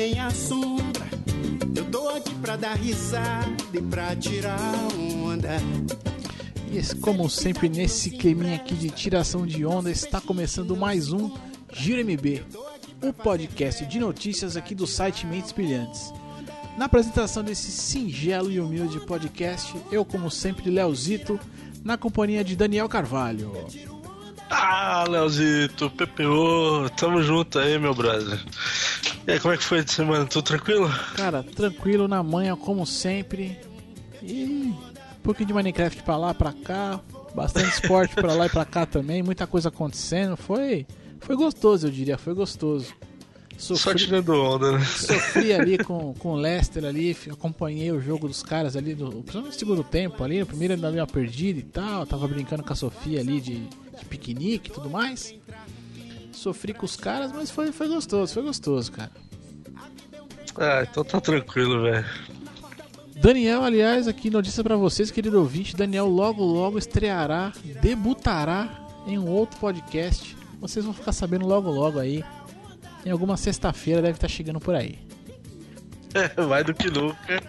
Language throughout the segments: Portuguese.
nem a sombra. Eu tô aqui pra dar risada e pra tirar onda. E como sempre, nesse climinha aqui de tiração de onda, está começando mais um Giro MB, o podcast de notícias aqui do site Mentes Brilhantes. Na apresentação desse singelo e humilde podcast, eu, como sempre, Leozito, na companhia de Daniel Carvalho. Ah, Leozito, PPO, tamo junto aí, meu brother. E aí, como é que foi de semana? Tudo tranquilo? Cara, tranquilo na manhã, como sempre. E um pouquinho de Minecraft pra lá, pra cá. Bastante esporte pra lá e pra cá também. Muita coisa acontecendo. Foi, foi gostoso, eu diria. Foi gostoso. Sofri, Só tirando onda, né? Sofri ali com, com o Leicester ali, acompanhei o jogo dos caras ali, no, principalmente no segundo tempo ali, no primeiro ainda deu uma perdida e tal, tava brincando com a Sofia ali de, de piquenique e tudo mais. Sofri com os caras, mas foi, foi gostoso, foi gostoso, cara. Ah, então tá tranquilo, velho. Daniel, aliás, aqui notícia para vocês, querido ouvinte, Daniel logo logo estreará, debutará em um outro podcast. Vocês vão ficar sabendo logo logo aí em alguma sexta-feira deve estar chegando por aí. É, mais do que nunca.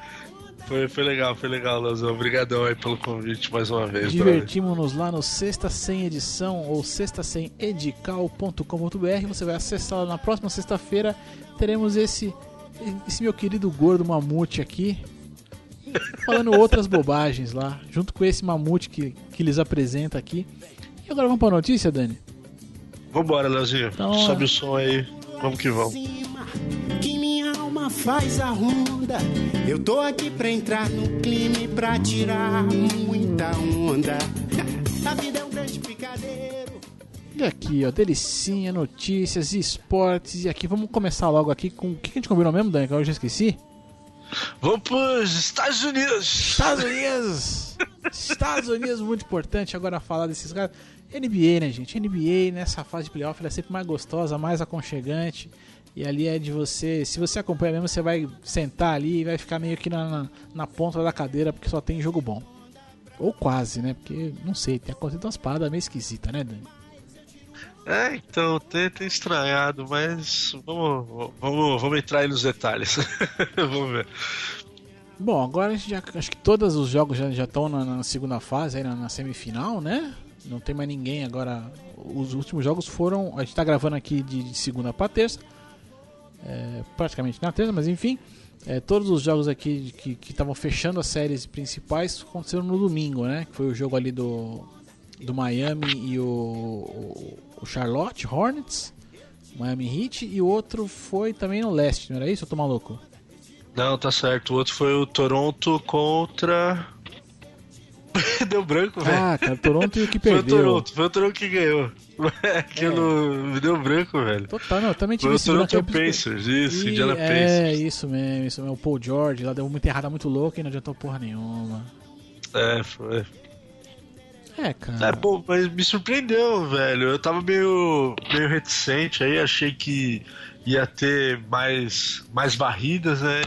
Foi, foi legal, foi legal, Leozão. Obrigadão aí pelo convite mais uma vez. Divertimos-nos lá no Sexta Sem Edição ou sextasemedical.com.br. Você vai acessar lá na próxima sexta-feira. Teremos esse, esse meu querido gordo mamute aqui. Falando outras bobagens lá, junto com esse mamute que, que lhes apresenta aqui. E agora vamos para a notícia, Dani? Vambora, Leozinho. Então, Sobe o som aí. Vamos que vamos. Que alma faz a ronda. Eu tô aqui pra entrar no clima e pra tirar muita onda. A vida é um grande picadeiro. E aqui, ó, delicinha, notícias, esportes. E aqui, vamos começar logo aqui com. O que a gente combinou mesmo, Dani? Que eu já esqueci. Vamos pros Estados Unidos! Estados Unidos! Estados Unidos, muito importante agora falar desses caras. NBA, né, gente? NBA nessa fase de playoff ela é sempre mais gostosa, mais aconchegante. E ali é de você, se você acompanha mesmo, você vai sentar ali e vai ficar meio que na, na, na ponta da cadeira porque só tem jogo bom. Ou quase, né? Porque, não sei, tem acontecido umas paradas meio esquisitas, né, Dani? É, então, tem, tem estranhado, mas vamos, vamos, vamos entrar aí nos detalhes. vamos ver. Bom, agora a gente já, acho que todos os jogos já estão na, na, segunda fase, aí na, na semifinal, né? Não tem mais ninguém agora. Os últimos jogos foram. A gente está gravando aqui de, de segunda para terça. É, praticamente na terça, mas enfim. É, todos os jogos aqui que estavam fechando as séries principais aconteceram no domingo, né? Que foi o jogo ali do, do Miami e o, o, Charlotte Hornets, Miami Heat, e o outro foi também no leste, não era isso? Eu tô maluco? Não, tá certo. O outro foi o Toronto contra Deu branco, velho. Ah, cara, Toronto e o que perdeu. Foi o Toronto, foi o Toronto que ganhou. Aquilo é. me deu branco, velho. Total, não, também tive foi o Toronto Pacers, isso, e, Indiana é, Pacers. É, isso mesmo, isso mesmo. O Paul George lá deu uma enterrada muito louca e não adiantou porra nenhuma. É, foi. É, cara. É, pô, mas me surpreendeu, velho. Eu tava meio, meio reticente aí, achei que ia ter mais, mais varridas, né?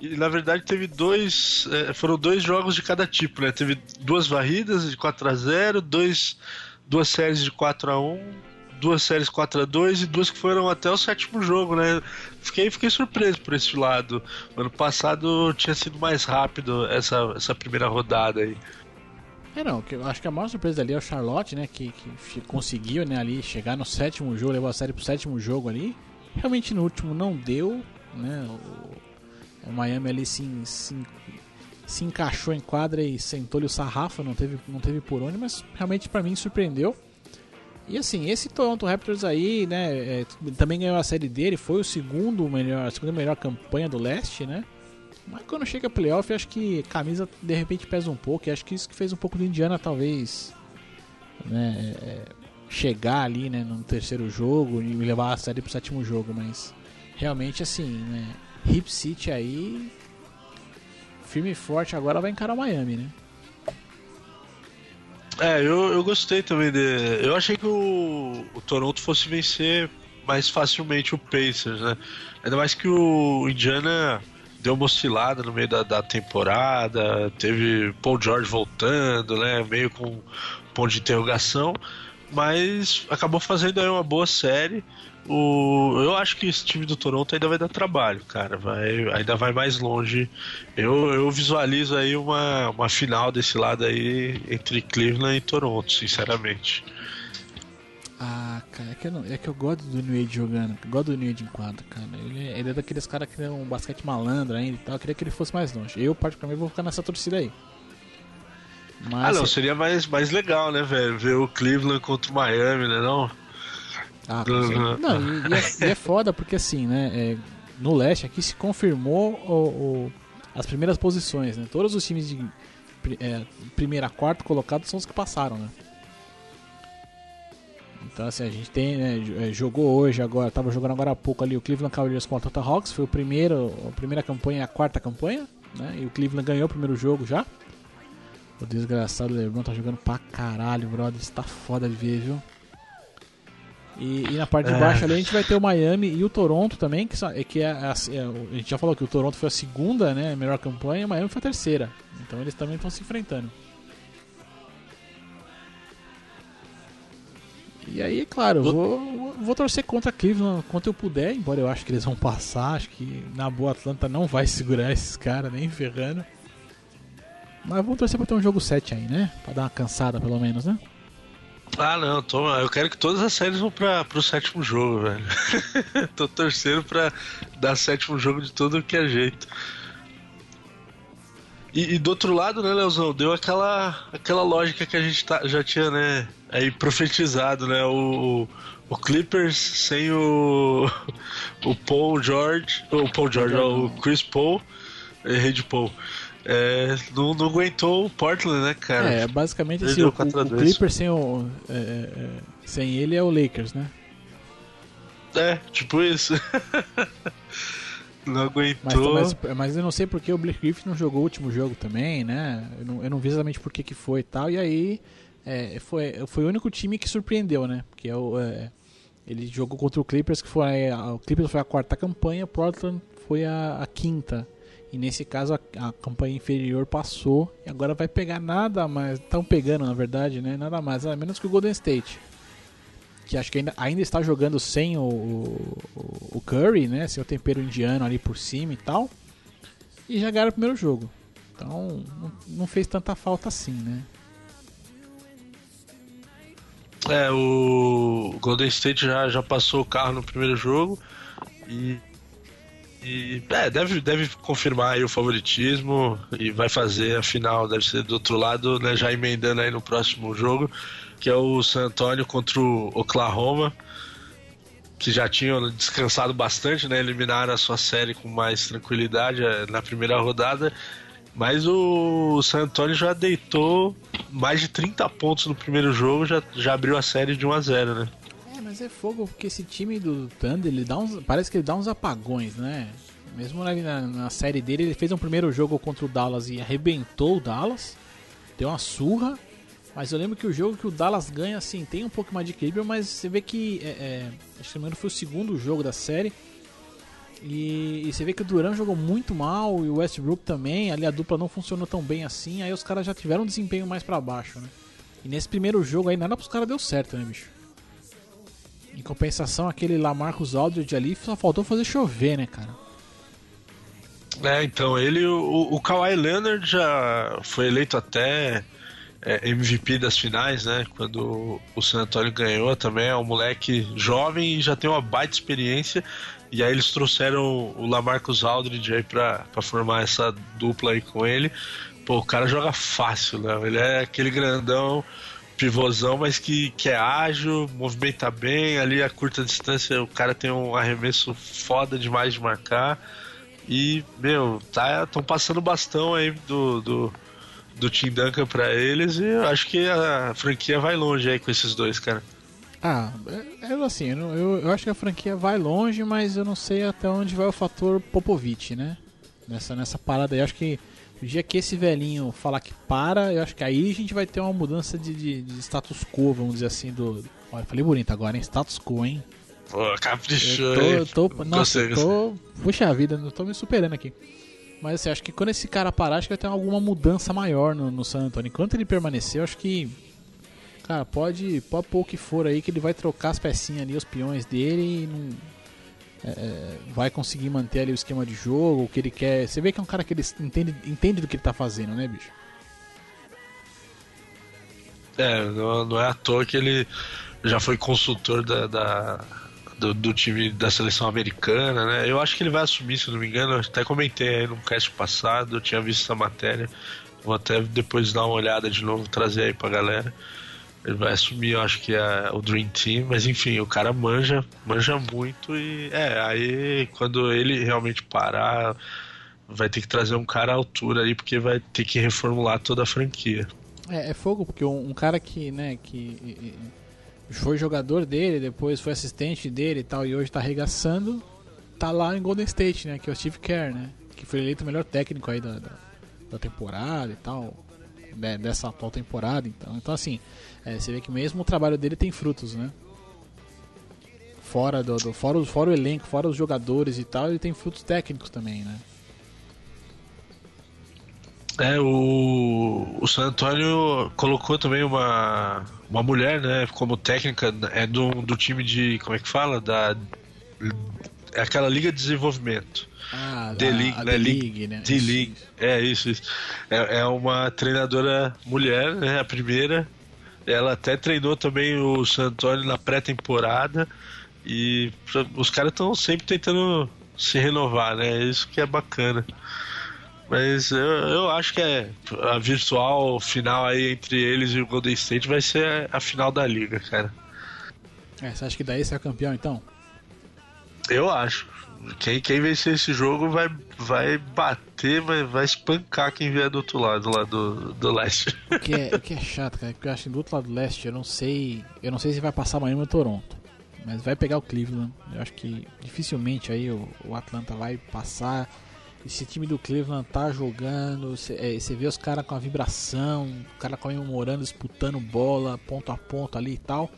E na verdade teve dois. É, foram dois jogos de cada tipo, né? Teve duas varridas de 4 a 0 dois, duas séries de 4 a 1 duas séries 4 a 2 e duas que foram até o sétimo jogo, né? Fiquei, fiquei surpreso por esse lado. Ano passado tinha sido mais rápido essa, essa primeira rodada aí. É, não, eu acho que a maior surpresa ali é o Charlotte, né? Que, que conseguiu, né, ali chegar no sétimo jogo, levou a série pro sétimo jogo ali. Realmente no último não deu, né? O, o Miami ali se, se, se encaixou em quadra e sentou-lhe o sarrafo, não teve, não teve por onde, mas realmente para mim surpreendeu. E assim, esse Toronto Raptors aí, né, é, também ganhou a série dele, foi o segundo melhor, a segunda melhor campanha do leste, né? Mas quando chega a playoff, acho que camisa de repente pesa um pouco, e acho que isso que fez um pouco do Indiana talvez, né, é, chegar ali, né, no terceiro jogo e levar a série pro sétimo jogo, mas realmente assim, né, Hip City aí. Firme e forte, agora vai encarar o Miami, né? É, eu, eu gostei também de. Eu achei que o, o Toronto fosse vencer mais facilmente o Pacers, né? Ainda mais que o Indiana deu uma oscilada no meio da, da temporada, teve Paul George voltando, né? Meio com ponto de interrogação, mas acabou fazendo aí uma boa série. O, eu acho que esse time do Toronto ainda vai dar trabalho, cara. Vai, ainda vai mais longe. Eu, eu visualizo aí uma, uma final desse lado aí entre Cleveland e Toronto, sinceramente. Ah, cara, é que eu, não, é que eu gosto do New Age jogando. Gosto do New Age em quadro, cara. Ele, ele é daqueles caras que é um basquete malandro ainda e tal. Eu queria que ele fosse mais longe. Eu, particularmente, vou ficar nessa torcida aí. Mas, ah, não, seria mais, mais legal, né, velho? Ver o Cleveland contra o Miami, né, não? Ah, uhum. não, e, e, é, e, é, foda porque assim, né? É, no leste aqui se confirmou o, o, as primeiras posições, né? Todos os times de é, primeira a quarta colocado são os que passaram, né? Então assim, a gente tem, né, é, jogou hoje agora, tava jogando agora há pouco ali o Cleveland Cavaliers contra o Atlanta Hawks, foi o primeiro, a primeira campanha, a quarta campanha, né? E o Cleveland ganhou o primeiro jogo já. O desgraçado LeBron tá jogando pra caralho, brother, está foda de ver, viu? E, e, na parte de baixo é. ali a gente vai ter o Miami e o Toronto também, que, que é, a, é, a gente já falou que o Toronto foi a segunda, né, melhor campanha, e o Miami foi a terceira. Então eles também estão se enfrentando. E aí, claro, vou, vou torcer contra Cleveland quanto eu puder, embora eu acho que eles vão passar. Acho que na boa Atlanta não vai segurar esses caras, nem ferrando. Mas vamos torcer pra ter um jogo 7 aí, né? Pra dar uma cansada pelo menos, né? Ah, não, tô, eu quero que todas as séries vão pra, pro sétimo jogo, velho. tô torcendo pra dar sétimo jogo de todo que é jeito. E, e, do outro lado, né, Leozão, deu aquela, aquela lógica que a gente tá, já tinha, né, aí profetizado, né, o, o Clippers sem o, o Paul George, o Paul George, o Chris Paul, errei de Paul. É, não, não, aguentou o Portland, né, cara? É, basicamente assim, o, o, Clippers sem, o, é, é, sem ele é o Lakers, né? É, tipo isso. não aguentou. Mas, mas, mas, eu não sei porque o Blake Griffin não jogou o último jogo também, né? Eu não, eu não vi exatamente por que, que foi e tal. E aí é, foi, foi o único time que surpreendeu, né? Porque é o, é, ele jogou contra o Clippers, que foi a, o Clippers foi a quarta campanha, Portland foi a, a quinta. E nesse caso a, a, campanha inferior passou e agora vai pegar nada mais. Estão pegando, na verdade, né? Nada mais, nada menos que o Golden State. Que acho que ainda, ainda está jogando sem o, o, o Curry, né? Sem o tempero indiano ali por cima e tal. E já ganharam o primeiro jogo. Então não, não fez tanta falta assim, né? É, o Golden State já, já passou o carro no primeiro jogo e e é, deve, deve confirmar o favoritismo e vai fazer a final, deve ser do outro lado, né, já emendando aí no próximo jogo, que é o San Antonio contra o Oklahoma, que já tinham descansado bastante, né, eliminaram a sua série com mais tranquilidade é, na primeira rodada, mas o San Antonio já deitou mais de 30 pontos no primeiro jogo, já, já abriu a série de 1 a 0 né? Mas é fogo, porque esse time do Thunder, ele dá uns, parece que ele dá uns apagões, né? Mesmo na, na, série dele, ele fez um primeiro jogo contra o Dallas e arrebentou o Dallas. Deu uma surra. Mas eu lembro que o jogo que o Dallas ganha, assim, tem um pouco mais de equilíbrio, mas você vê que. É, é, acho que foi o segundo jogo da série. E, e, você vê que o Duran jogou muito mal e o Westbrook também. Ali a dupla não funcionou tão bem assim. Aí os caras já tiveram um desempenho mais para baixo, né? E nesse primeiro jogo aí, nada pros caras deu certo, né, bicho? Em compensação, aquele lá Aldridge ali só faltou fazer chover, né, cara? É, então, ele, o, o Kawhi Leonard já foi eleito até é, MVP das finais, né? Quando o San Antonio ganhou também, é um moleque jovem e já tem uma baita experiência. E aí eles trouxeram o Lamarcus Aldridge aí pra, pra formar essa dupla aí com ele. Pô, o cara joga fácil, né? Ele é aquele grandão pivôzão, mas que, que é ágil, movimenta bem, ali a curta distância o cara tem um arremesso foda demais de marcar. E, meu, tá, passando bastão aí do, do, do Tim Duncan pra eles e eu acho que a franquia vai longe aí com esses dois, cara. Ah, é, é assim, eu, eu acho que a franquia vai longe, mas eu não sei até onde vai o fator Popovich, né? Nessa, nessa parada aí, eu acho que o dia que esse velhinho falar que para, eu acho que aí a gente vai ter uma mudança de, de, de status quo, vamos dizer assim, do. Olha, falei bonito agora, hein? Status quo, hein? Pô, caprichou. Eu tô, tô, nossa, eu tô. Puxa vida, eu tô me superando aqui. Mas assim, acho que quando esse cara parar, acho que vai ter alguma mudança maior no, no San Antonio. Enquanto ele permanecer, acho que. Cara, pode, pode pôr o que for aí, que ele vai trocar as pecinhas ali, os peões dele e não. É, vai conseguir manter ali o esquema de jogo, o que ele quer. Você vê que é um cara que ele entende, entende do que ele tá fazendo, né, bicho? É, não, não é à toa que ele já foi consultor da, da do, do, time da seleção americana, né? Eu acho que ele vai assumir, se não me engano. Eu até comentei aí no cast passado, eu tinha visto essa matéria. Vou até depois dar uma olhada de novo, trazer aí pra galera. Ele vai assumir, eu acho que é o Dream Team, mas enfim, o cara manja, manja muito e é, aí quando ele realmente parar, vai ter que trazer um cara à altura aí, porque vai ter que reformular toda a franquia. É, é fogo, porque um, um cara que, né, que foi jogador dele, depois foi assistente dele e tal, e hoje tá arregaçando, tá lá em Golden State, né? Que é o Steve Kerr, né? Que foi eleito o melhor técnico aí da, da, da temporada e tal, né, dessa atual temporada, então. Então, assim, é, você vê que mesmo o trabalho dele tem frutos, né? Fora, do, do, fora, fora o elenco, fora os jogadores e tal, ele tem frutos técnicos também, né? É, o, o San Antonio colocou também uma, uma mulher, né, como técnica, é do, do time de, como é que fala? Da, é aquela Liga de Desenvolvimento. Ah, The League, né? League, né? The League, é isso. isso. É, é uma treinadora mulher, né, a primeira. Ela até treinou também o San Antonio na pré-temporada. E os caras estão sempre tentando se renovar, né? Isso que é bacana. Mas eu, eu acho que é a virtual final aí entre eles e o Golden State vai ser a, final da liga, cara. É, você acha que daí você é campeão então? Eu acho. Quem, quem vencer esse jogo vai, vai bater, vai, vai espancar quem vier do outro lado, lá do, do leste. O que, é, o que é chato, cara, porque eu acho que do outro lado do leste eu não sei. Eu não sei se vai passar Miami ou Toronto. Mas vai pegar o Cleveland. Eu acho que dificilmente aí o, o Atlanta vai passar esse time do Cleveland tá jogando, você é, vê os caras com a vibração, o cara comemorando, disputando bola, ponto a ponto ali e tal.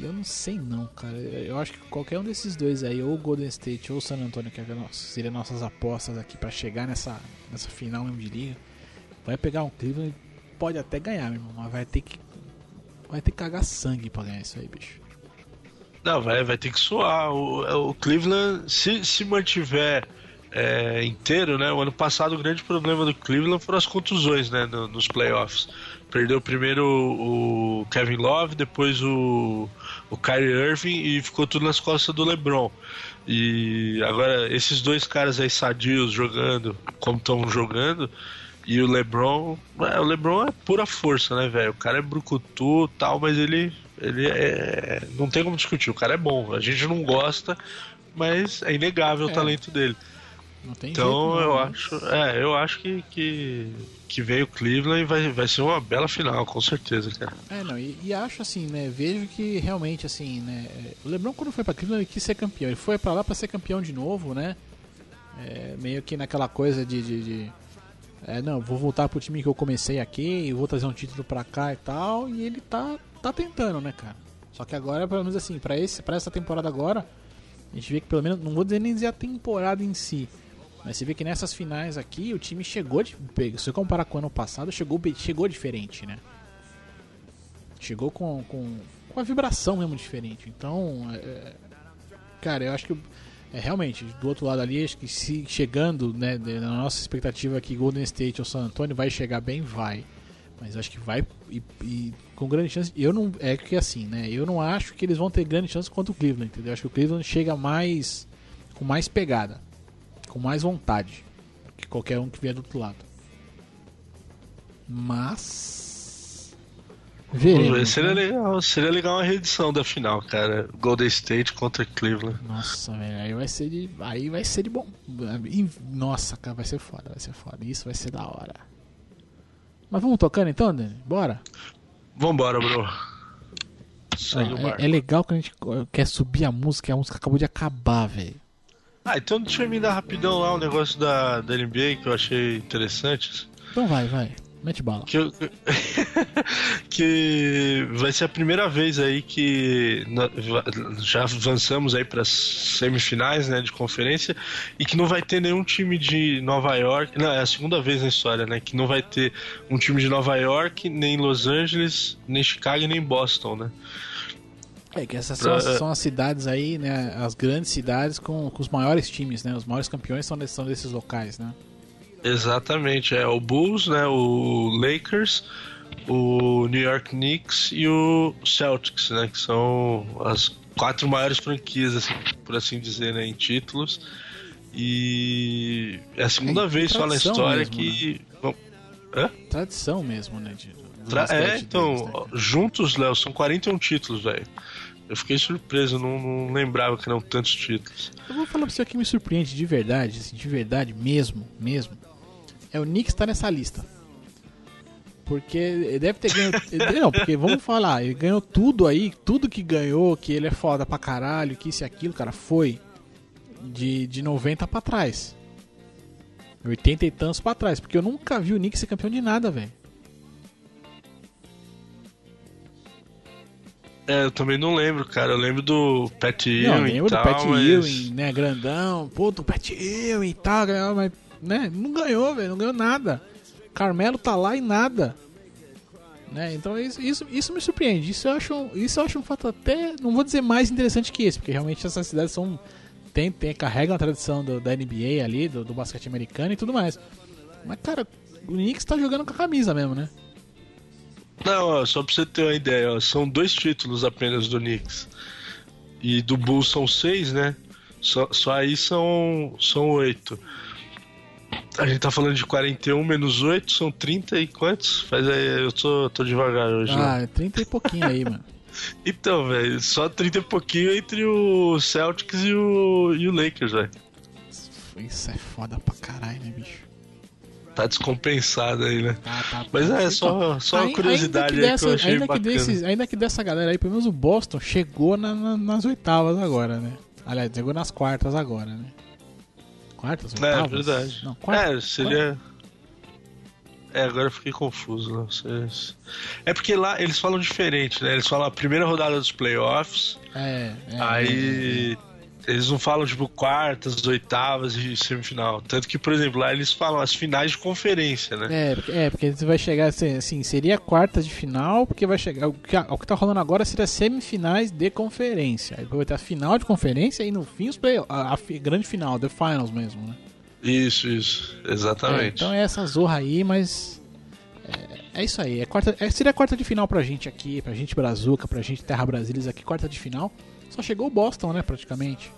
Eu não sei não, cara. Eu acho que qualquer um desses dois aí, ou Golden State ou San Antonio, que é seria nossas apostas aqui para chegar nessa, nessa final mesmo de liga, vai pegar um Cleveland pode até ganhar, meu irmão, mas vai ter que vai ter que cagar sangue para ganhar isso aí, bicho. Não, vai, vai ter que suar. O, o Cleveland, se, se mantiver é, inteiro, né? O ano passado o grande problema do Cleveland foram as contusões, né? No, nos playoffs. Perdeu primeiro o Kevin Love, depois o, o Kyrie Irving e ficou tudo nas costas do LeBron. E agora esses dois caras aí sadios jogando como estão jogando e o LeBron, é, o LeBron é pura força, né, velho? O cara é brucutu, tal, mas ele ele é não tem como discutir, o cara é bom. A gente não gosta, mas é inegável é. o talento dele então jeito, eu né? acho, é, eu acho que, que, que veio Cleveland e vai, vai ser uma bela final, com certeza, cara. É, não, e, e, acho assim, né, vejo que realmente assim, né, o LeBron quando foi para Cleveland ele quis ser campeão, ele foi para lá para ser campeão de novo, né? É, meio que naquela coisa de, de, de é, não, vou voltar pro time que eu comecei aqui, vou trazer um título pra cá e tal, e ele tá tá tentando, né, cara? Só que agora, pelo menos assim, para esse para essa temporada agora, a gente vê que pelo menos não vou dizer nem dizer a temporada em si, mas você vê que nessas finais aqui o time chegou de. Se você comparar com o ano passado, chegou, chegou diferente, né? Chegou com, com, com a vibração mesmo diferente. Então, é, é, cara, eu acho que é, realmente, do outro lado ali, acho que se chegando, né, na nossa expectativa que Golden State ou San Antonio vai chegar bem, vai. Mas acho que vai e, e, com grande chance. Eu não. É que assim, né? Eu não acho que eles vão ter grande chance quanto o Cleveland, entendeu? Acho que o Cleveland chega mais. com mais pegada com mais vontade que qualquer um que vier do outro lado. Mas. Veremos, seria, né? legal, seria legal uma reedição da final, cara. Golden State contra Cleveland. Nossa, velho, aí vai ser de. Aí vai ser de bom. Nossa, cara, vai ser foda, vai ser foda. Isso vai ser da hora. Mas vamos tocando então, Dani? Bora? Vambora, bro. Ah, é, é, legal que a gente quer subir a música e a música acabou de acabar, velho. Ah, então deixa eu me dar rapidão lá um negócio da, da NBA que eu achei interessante. Então vai, vai. Mete bala. Que, eu- que vai ser a primeira vez aí que na- já avançamos aí para semifinais, né, de conferência e que não vai ter nenhum time de Nova York. Não, é a segunda vez na história, né, que não vai ter um time de Nova York, nem Los Angeles, nem Chicago, nem Boston, né? É que essas são, as- Pra- são as cidades aí, né? As grandes cidades com, com os maiores times, né? Os maiores campeões são, desses- são desses locais, né? Exatamente, é o Bulls, né, o Lakers, o New York Knicks e o Celtics, né, que são as quatro maiores franquias, assim, por assim dizer, né, em títulos. E é a segunda É, vez só na história mesmo, que Tradição mesmo, né? De, Tra- É, então, deles, né, juntos, Léo, são 41 títulos, velho. Eu fiquei surpreso, não, não lembrava que eram tantos títulos. Eu vou falar pra você que me surpreende de verdade, assim, de verdade mesmo, mesmo. É o Knicks tá nessa lista. Porque ele deve ter ganho. não, porque vamos falar, ele ganhou tudo aí, tudo que ganhou, que ele é foda pra caralho, que isso e aquilo, cara, foi de, de 90 pra trás. 80 e tantos pra trás. Porque eu nunca vi o Knicks ser campeão de nada, velho. É, eu também não lembro, cara. Eu lembro do Pat Não, Ewing eu lembro e tal, do Pat mas... Ewing, né, grandão. Pô, do Pat Ewing e tal, ganhou, mas, né, não ganhou, velho, não ganhou nada. Carmelo tá lá e nada. Né, então isso, isso, isso me surpreende. Isso eu, acho, isso eu acho um fato até, não vou dizer mais interessante que esse, porque realmente essas cidades são tem, tem carregam a tradição do- da NBA ali, do, do basquete americano e tudo mais. Mas cara, o Knicks tá jogando com a camisa mesmo, né? Não, ó, só pra você ter uma ideia, ó, são dois títulos apenas do Knicks. E do Bulls são seis, né? Só, só aí são, são oito. A gente tá falando de 41 menos 8, são 30 e quantos? Faz aí, eu tô, tô devagar hoje. né? Ah, 30 e pouquinho aí, mano. Então, velho, só 30 e pouquinho entre o Celtics e o, e o Lakers, velho. Isso é foda pra caralho, né, bicho? Tá descompensado aí, né? Tá, tá, tá. Mas é Então, só, só uma curiosidade ainda que aí dessa, que eu achei ainda bacana. Que desses, ainda que dessa galera aí, pelo menos o Boston chegou na- na- nas oitavas agora, né? Aliás, chegou nas quartas agora, né? Quartas, É, oitavas? verdade. Não, quartas. É, seria. É, agora eu fiquei confuso. Sei. se- É porque lá eles falam diferente, né? Eles falam a primeira rodada dos playoffs, É, é, aí eles não falam tipo quartas, oitavas e semifinal. Tanto que, por exemplo, lá eles falam as finais de conferência, né? É, porque, é, porque você vai chegar assim, assim, seria quartas de final, porque vai chegar. O que, o que tá rolando agora seria semifinais de conferência. Aí vai ter a final de conferência e no fim os play, a, a grande final, the finals mesmo, né? Isso, isso. É, Exatamente. então é essa zorra aí, mas. É, é isso aí. É quarta, é, seria quarta de final pra gente aqui, pra gente Brazuca, pra gente Terra Brasilis aqui, quarta de final. Só chegou o Boston, né, praticamente.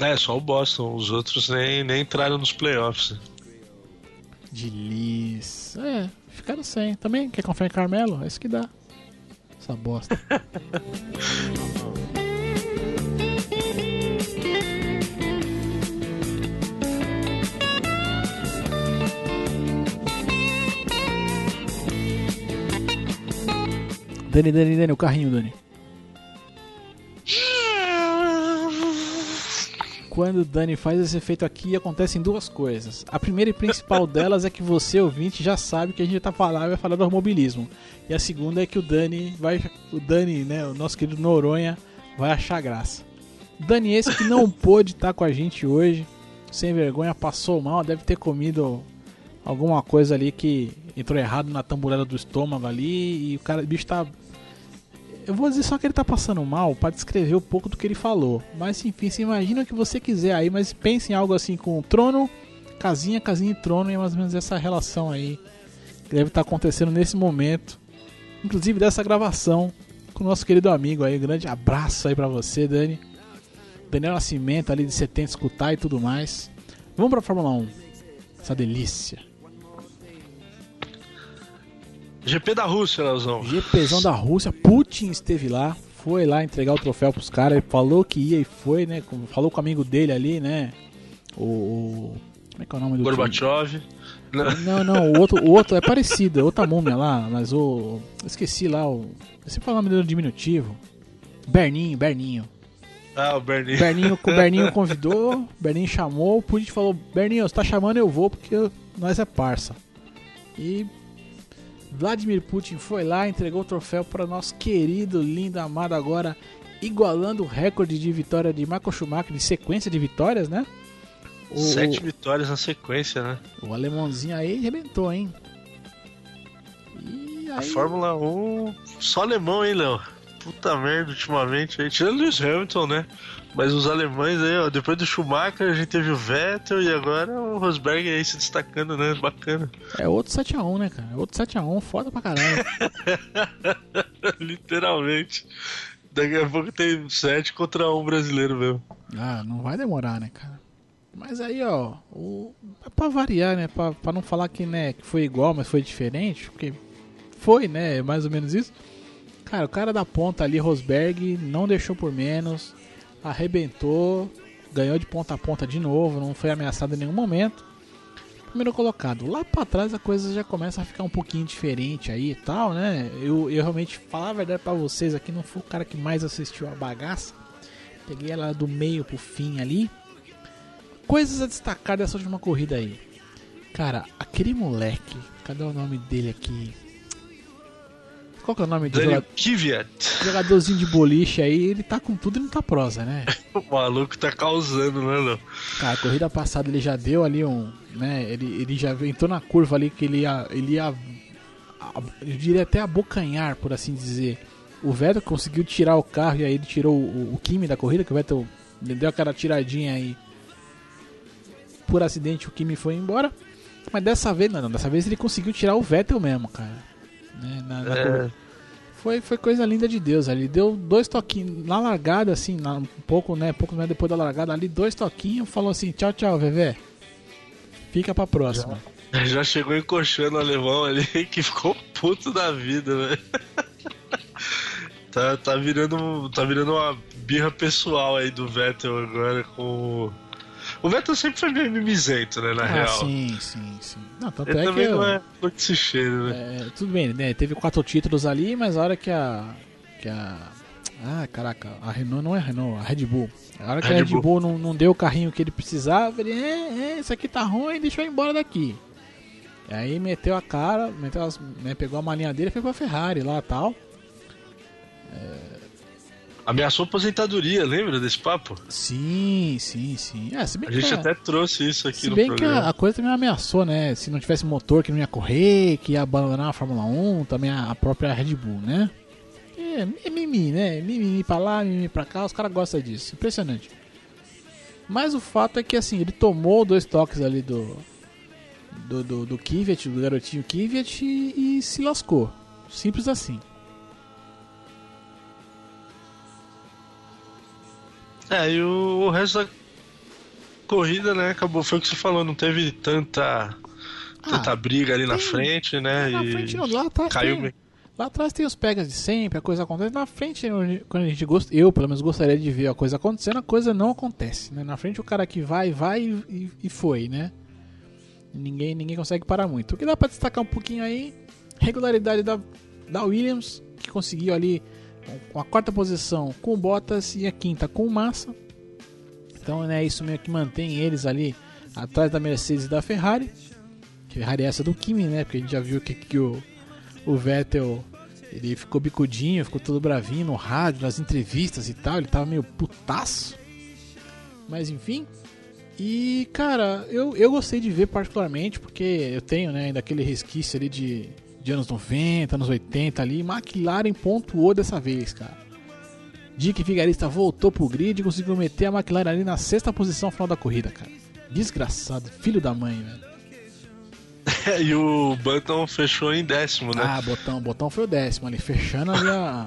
É, só o Boston. Os outros nem, nem entraram nos playoffs. De Liz. É, ficaram sem. Também quer confiar em Carmelo? É isso que dá. Essa bosta. Dani, Dani, Dani, o carrinho, Dani. Quando o Dani faz esse efeito aqui, acontecem duas coisas. A primeira e principal delas é que você, ouvinte, já sabe que a gente tá falando, vai falar do automobilismo. E a segunda é que o Dani vai. O Dani, né, o nosso querido Noronha, vai achar graça. Dani, esse que não pôde estar com a gente hoje, sem vergonha, passou mal, deve ter comido alguma coisa ali que entrou errado na tamborela do estômago ali e o cara, o bicho tá eu vou dizer só que ele tá passando mal para descrever um pouco do que ele falou. Mas enfim, você imagina o que você quiser aí, mas pense em algo assim com trono, casinha, casinha e trono, e é mais ou menos essa relação aí que deve estar acontecendo nesse momento. Inclusive dessa gravação com o nosso querido amigo aí. Grande abraço aí pra você, Dani. Daniel Nascimento ali de 70 escutar e tudo mais. Vamos pra Fórmula 1. Essa delícia. GP da Rússia, Leozão. GPzão da Rússia, Putin esteve lá, foi lá entregar o troféu pros caras, falou que ia e foi, né? Falou com o amigo dele ali, né? O. o- como é que é o nome do? Gorbachev. Não, não, o outro, o outro é parecido, é outra múmia lá, mas o. Esqueci lá o. Sempre falo o nome dele no diminutivo. Berninho, Berninho. Ah, o Bernie. Berninho, o Berninho convidou, Berninho chamou, o Putin falou, Berninho, você tá chamando, eu vou, porque nós é parça. E Vladimir Putin foi lá, entregou o troféu para nosso querido, lindo, amado agora, igualando o recorde de vitória de Michael Schumacher, de sequência de vitórias, né? O, Sete vitórias na sequência, né? O alemãozinho aí arrebentou, hein? E aí... A Fórmula 1, só alemão, hein, Léo? Puta merda, ultimamente aí. Tirando Lewis Hamilton, né? Mas os alemães aí, ó, depois do Schumacher a gente teve o Vettel e agora o Rosberg aí se destacando, né? Bacana. É outro 7x1, né, cara? É outro 7x1, foda pra caralho. Literalmente. Daqui a pouco tem 7 contra 1 brasileiro mesmo. Ah, não vai demorar, né, cara? Mas aí, ó, o... é pra variar, né? Pra, pra não falar que, né, que foi igual, mas foi diferente, porque foi, né? Mais ou menos isso. Cara, o cara da ponta ali, Rosberg, não deixou por menos arrebentou, ganhou de ponta a ponta de novo, não foi ameaçado em nenhum momento. Primeiro colocado. Lá para trás a coisa já começa a ficar um pouquinho diferente aí e tal, né? Eu, eu realmente, falar a verdade para vocês aqui, não fui o cara que mais assistiu a bagaça. Peguei ela do meio pro fim ali. Coisas a destacar dessa última corrida aí. Cara, aquele moleque, cadê o nome dele aqui? Qual que é o nome do jogador? Kvyat. Jogadorzinho de boliche aí, ele tá com tudo e não tá prosa, né? o maluco tá causando, né, não? Cara, a corrida passada ele já deu ali um. né? Ele, ele já entrou na curva ali que ele ia. Ele ia. Eu diria até abocanhar, por assim dizer. O Vettel conseguiu tirar o carro e aí ele tirou o, o Kimi da corrida, que o Vettel deu aquela tiradinha aí. Por acidente o Kimi foi embora. Mas dessa vez, não, não, dessa vez ele conseguiu tirar o Vettel mesmo, cara. Né, na, na é. foi, foi coisa linda de Deus ali. Deu dois toquinhos na largada, assim, na, um pouco, né? Pouco mais depois da largada ali, dois toquinhos, falou assim: tchau, tchau, Vevé. Fica pra próxima. Já, já chegou encoxando o alemão ali que ficou puto da vida, velho. tá, tá, virando, tá virando uma birra pessoal aí do Vettel agora com o Vettel sempre foi meio mimizento, né, na ah, real. Sim, sim, sim. Não, tanto Ele é também que não é muito se cheira, né? É, tudo bem, né? Teve quatro títulos ali, mas a hora que a. que a. Ah, caraca, a Renault não é a Renault, a Red Bull. A hora que Red a Red Bull, Bull não, não deu o carrinho que ele precisava, ele, é, é, isso aqui tá ruim, deixa eu ir embora daqui. E aí meteu a cara, meteu as, né, pegou a malinha dele e foi pra Ferrari lá e tal. É, Ameaçou aposentadoria, lembra desse papo? Sim, sim, sim. É, a gente até trouxe isso aqui se no bem programa. que a, a, coisa também ameaçou, né? Se não tivesse motor que não ia correr, que ia abandonar a Fórmula 1, também a, a própria Red Bull, né? É, é mimi, né? Mimimi pra lá, mimimi pra cá, os caras gostam disso. Impressionante. Mas o fato é que assim, ele tomou dois toques ali do. Do, do, do Kvyat, do garotinho Kvyat e, e se lascou. Simples assim. É, e o, o resto da corrida, né, acabou, foi o que você falou, não teve tanta tanta ah, briga ali tem, na frente, né? Na e frente não, lá atrás caiu tem, Lá atrás tem os pegas de sempre, a coisa acontece. Na frente, quando a gente gosta, eu pelo menos gostaria de ver a coisa acontecendo, a coisa não acontece, né? Na frente o cara que vai, vai e, e foi, né? Ninguém, ninguém consegue parar muito. O que dá para destacar um pouquinho aí, regularidade da, da Williams, que conseguiu ali com a quarta posição com o Bottas e a quinta com o Massa. Então né, isso meio que mantém eles ali atrás da Mercedes e da Ferrari. Ferrari é essa do Kimi, né? Porque a gente já viu que, que o, o Vettel ele ficou bicudinho, ficou todo bravinho no rádio, nas entrevistas e tal. Ele tava meio putaço. Mas enfim. E cara, eu, eu gostei de ver particularmente porque eu tenho né, ainda aquele resquício ali de de anos 90, anos 80 ali. McLaren pontuou dessa vez, cara. Dick Vigarista voltou pro grid e conseguiu meter a McLaren ali na sexta posição no final da corrida, cara. Desgraçado, filho da mãe, velho. e o Button fechou em décimo, né? Ah, Botão, Botão foi o décimo ali, fechando ali a.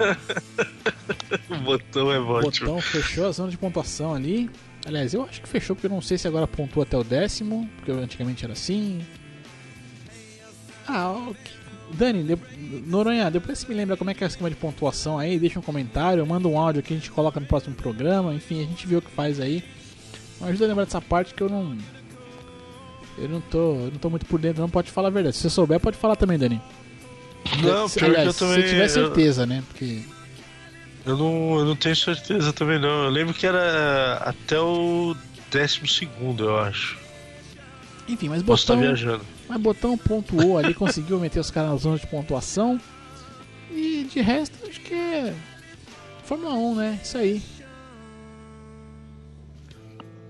o Botão é ótimo. Botão fechou a zona de pontuação ali. Aliás, eu acho que fechou, porque eu não sei se agora pontua até o décimo, porque antigamente era assim. Ah, ok. Dani, de... Noronha, depois você me lembra como é que é o esquema de pontuação aí, deixa um comentário, manda um áudio que a gente coloca no próximo programa, enfim, a gente vê o que faz aí. Mas ajuda a lembrar dessa parte que eu não. Eu não tô. Eu não tô muito por dentro, não pode falar a verdade. Se você souber, pode falar também, Dani. Não, se, pior aliás, que eu também. Se tiver certeza, eu... né? Porque. Eu não, eu não tenho certeza também não. Eu lembro que era até o décimo segundo, eu acho. Enfim, mas Botão. viajando. Mas Botão pontuou ali, conseguiu meter os caras na zona de pontuação. E de resto, acho que é Fórmula 1, né? Isso aí.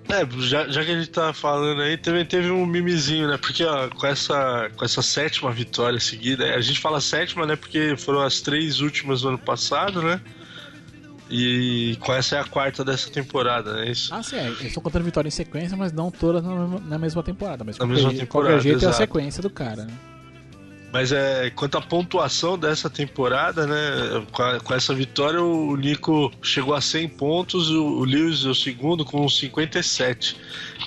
É, já, já que a gente tá falando aí, também teve um mimizinho, né? Porque ó, com, essa, com essa sétima vitória seguida, a gente fala sétima, né? Porque foram as três últimas do ano passado, né? E com essa é a quarta dessa temporada, né? Isso. Ah, sim, é. eles estão contando vitória em sequência, mas não todas na, mesma temporada. Mas Na mesma temporada, qualquer jeito é a exato. sequência do cara, né? Mas é, quanto à pontuação dessa temporada, né? Com, a- com essa vitória, o Nico chegou a 100 pontos, o, o Lewis é o segundo com 57.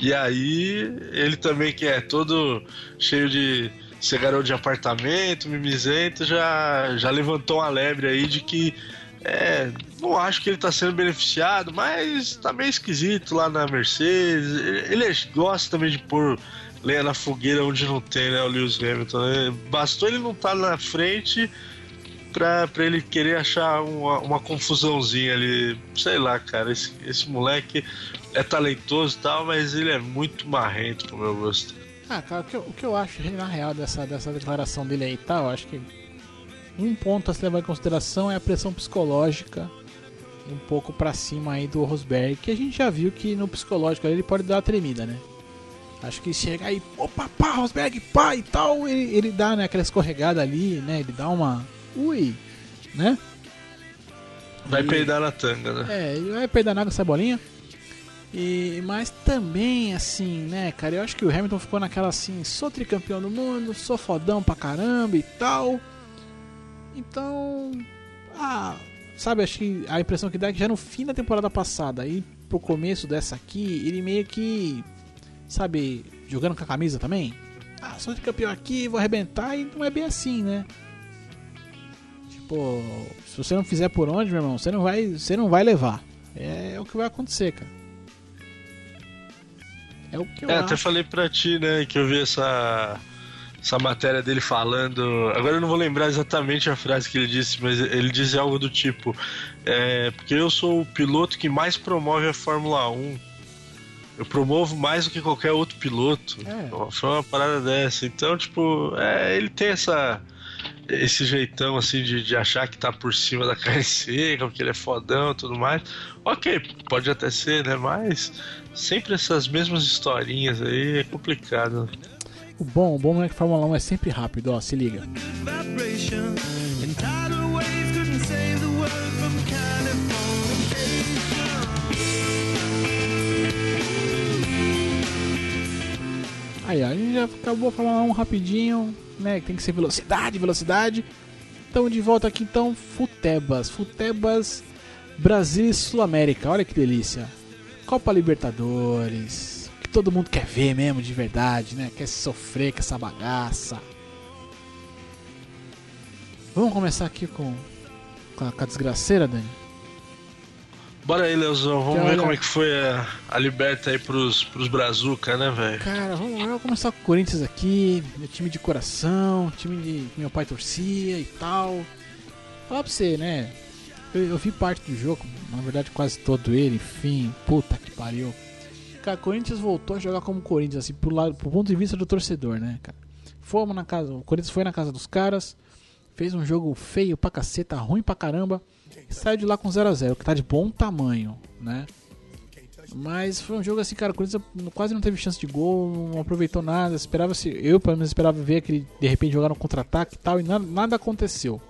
E aí, ele também, que é todo cheio de ser garoto de apartamento, mimizento, já, já levantou uma lebre aí de que. É, não acho que ele tá sendo beneficiado, mas tá meio esquisito lá na Mercedes. Ele, ele gosta também de pôr lenha na fogueira onde não tem, né, o Lewis Hamilton. né? Bastou ele não estar na frente pra, pra ele querer achar uma, uma confusãozinha ali. Sei lá, cara, esse, esse moleque é talentoso e tal, mas ele é muito marrento pro meu gosto. Ah, cara, o que eu, o que eu acho, na real, dessa, dessa declaração dele aí e tal, eu acho que um ponto a se levar em consideração é a pressão psicológica um pouco pra cima aí do Rosberg, que a gente já viu que no psicológico ele pode dar uma tremida, né? Acho que chega aí, opa, pá, Rosberg, pá e tal, ele, ele dá né, aquela escorregada ali, né? Ele dá uma. Ui, né? Vai E- peidar na tanga, né? é, ele vai perder nada essa bolinha. E, mas também, assim, né, cara, eu acho que o Hamilton ficou naquela assim, sou tricampeão do mundo, sou fodão pra caramba e tal. Então, ah, sabe, acho que a impressão que dá é que já no fim da temporada passada e pro começo dessa aqui, ele meio que, sabe, jogando com a camisa também. Ah, sou tricampeão aqui, vou arrebentar e não é bem assim, né? Tipo, se você não fizer por onde, meu irmão, você não vai, você não vai levar. É, o que vai acontecer, cara. É o que eu É, acho. até falei pra ti, né, que eu vi essa, essa matéria dele falando. Agora eu não vou lembrar exatamente a frase que ele disse, mas ele disse algo do tipo: é, Porque eu sou o piloto que mais promove a Fórmula 1. Eu promovo mais do que qualquer outro piloto. É. Foi uma parada dessa. Então, tipo, é, ele tem essa. Esse jeitão assim de, de achar que tá por cima da carne seca, porque ele é fodão e tudo mais. Ok, pode até ser, né? Mas sempre essas mesmas historinhas aí é complicado. O bom, o bom é que Fórmula 1 é sempre rápido, ó, se liga. Aí, ó, a gente já acabou a Fórmula 1 rapidinho, né? Tem que ser velocidade, velocidade. Então, de volta aqui, então, Futebas. Futebas Brasil e Sul-América. Olha que delícia. Copa Libertadores. Todo mundo quer ver mesmo, de verdade, né? Quer sofrer com essa bagaça. Vamos começar aqui com, com, a, com a desgraceira, Dani? Bora aí, Leozão, vamos Que ver olha- como é que foi a, a liberta aí pros, pros Brazuca, né, velho? Cara, vamos, começar com o Corinthians aqui, meu time de coração, time de que meu pai torcia e tal. Falar pra você, né? Eu, eu vi parte do jogo, na verdade quase todo ele, enfim, puta que pariu. Cara, Corinthians voltou a jogar como Corinthians, assim, pro, lado, pro ponto de vista do torcedor, né, cara? Fomos na casa, o Corinthians foi na casa dos caras, fez um jogo feio pra caceta, ruim pra caramba, saiu de lá com 0x0, que tá de bom tamanho, né? Mas foi um jogo assim, cara, o Corinthians quase não teve chance de gol, não aproveitou nada, esperava se eu pelo menos esperava ver aquele de repente jogar no contra-ataque e tal e nada, nada aconteceu.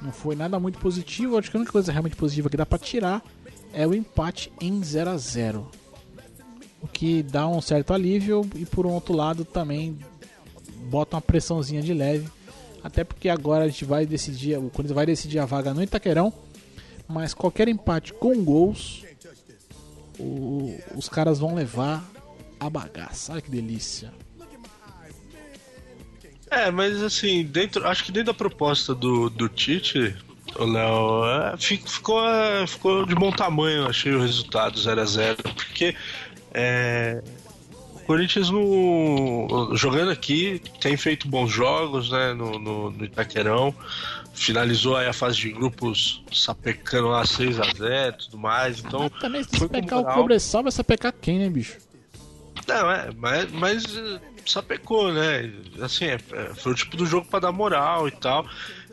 Não foi nada muito positivo, acho que a única coisa realmente positiva que dá pra tirar é o empate em 0 a 0. O que dá um certo alívio e por um outro lado também bota uma pressãozinha de leve, até porque agora a gente vai decidir, o Corinthians vai decidir a vaga no Itaquerão, mas qualquer empate com gols o- os caras vão levar a bagaça. Olha que delícia. É, mas assim, dentro, acho que dentro da proposta do, do Tite, o Léo, é, fi- ficou, é, ficou de bom tamanho, achei o resultado 0x0, porque é, o Corinthians no, jogando aqui tem feito bons jogos né, no, no, no Itaquerão, finalizou aí a fase de grupos sapecando lá 6x0 e tudo mais, então Também se foi com pecar o. Cobressal, vai sapecar quem, né, bicho? Não, é, mas, mas sapecou, né? Assim, é- é- foi o tipo do jogo pra dar moral e tal.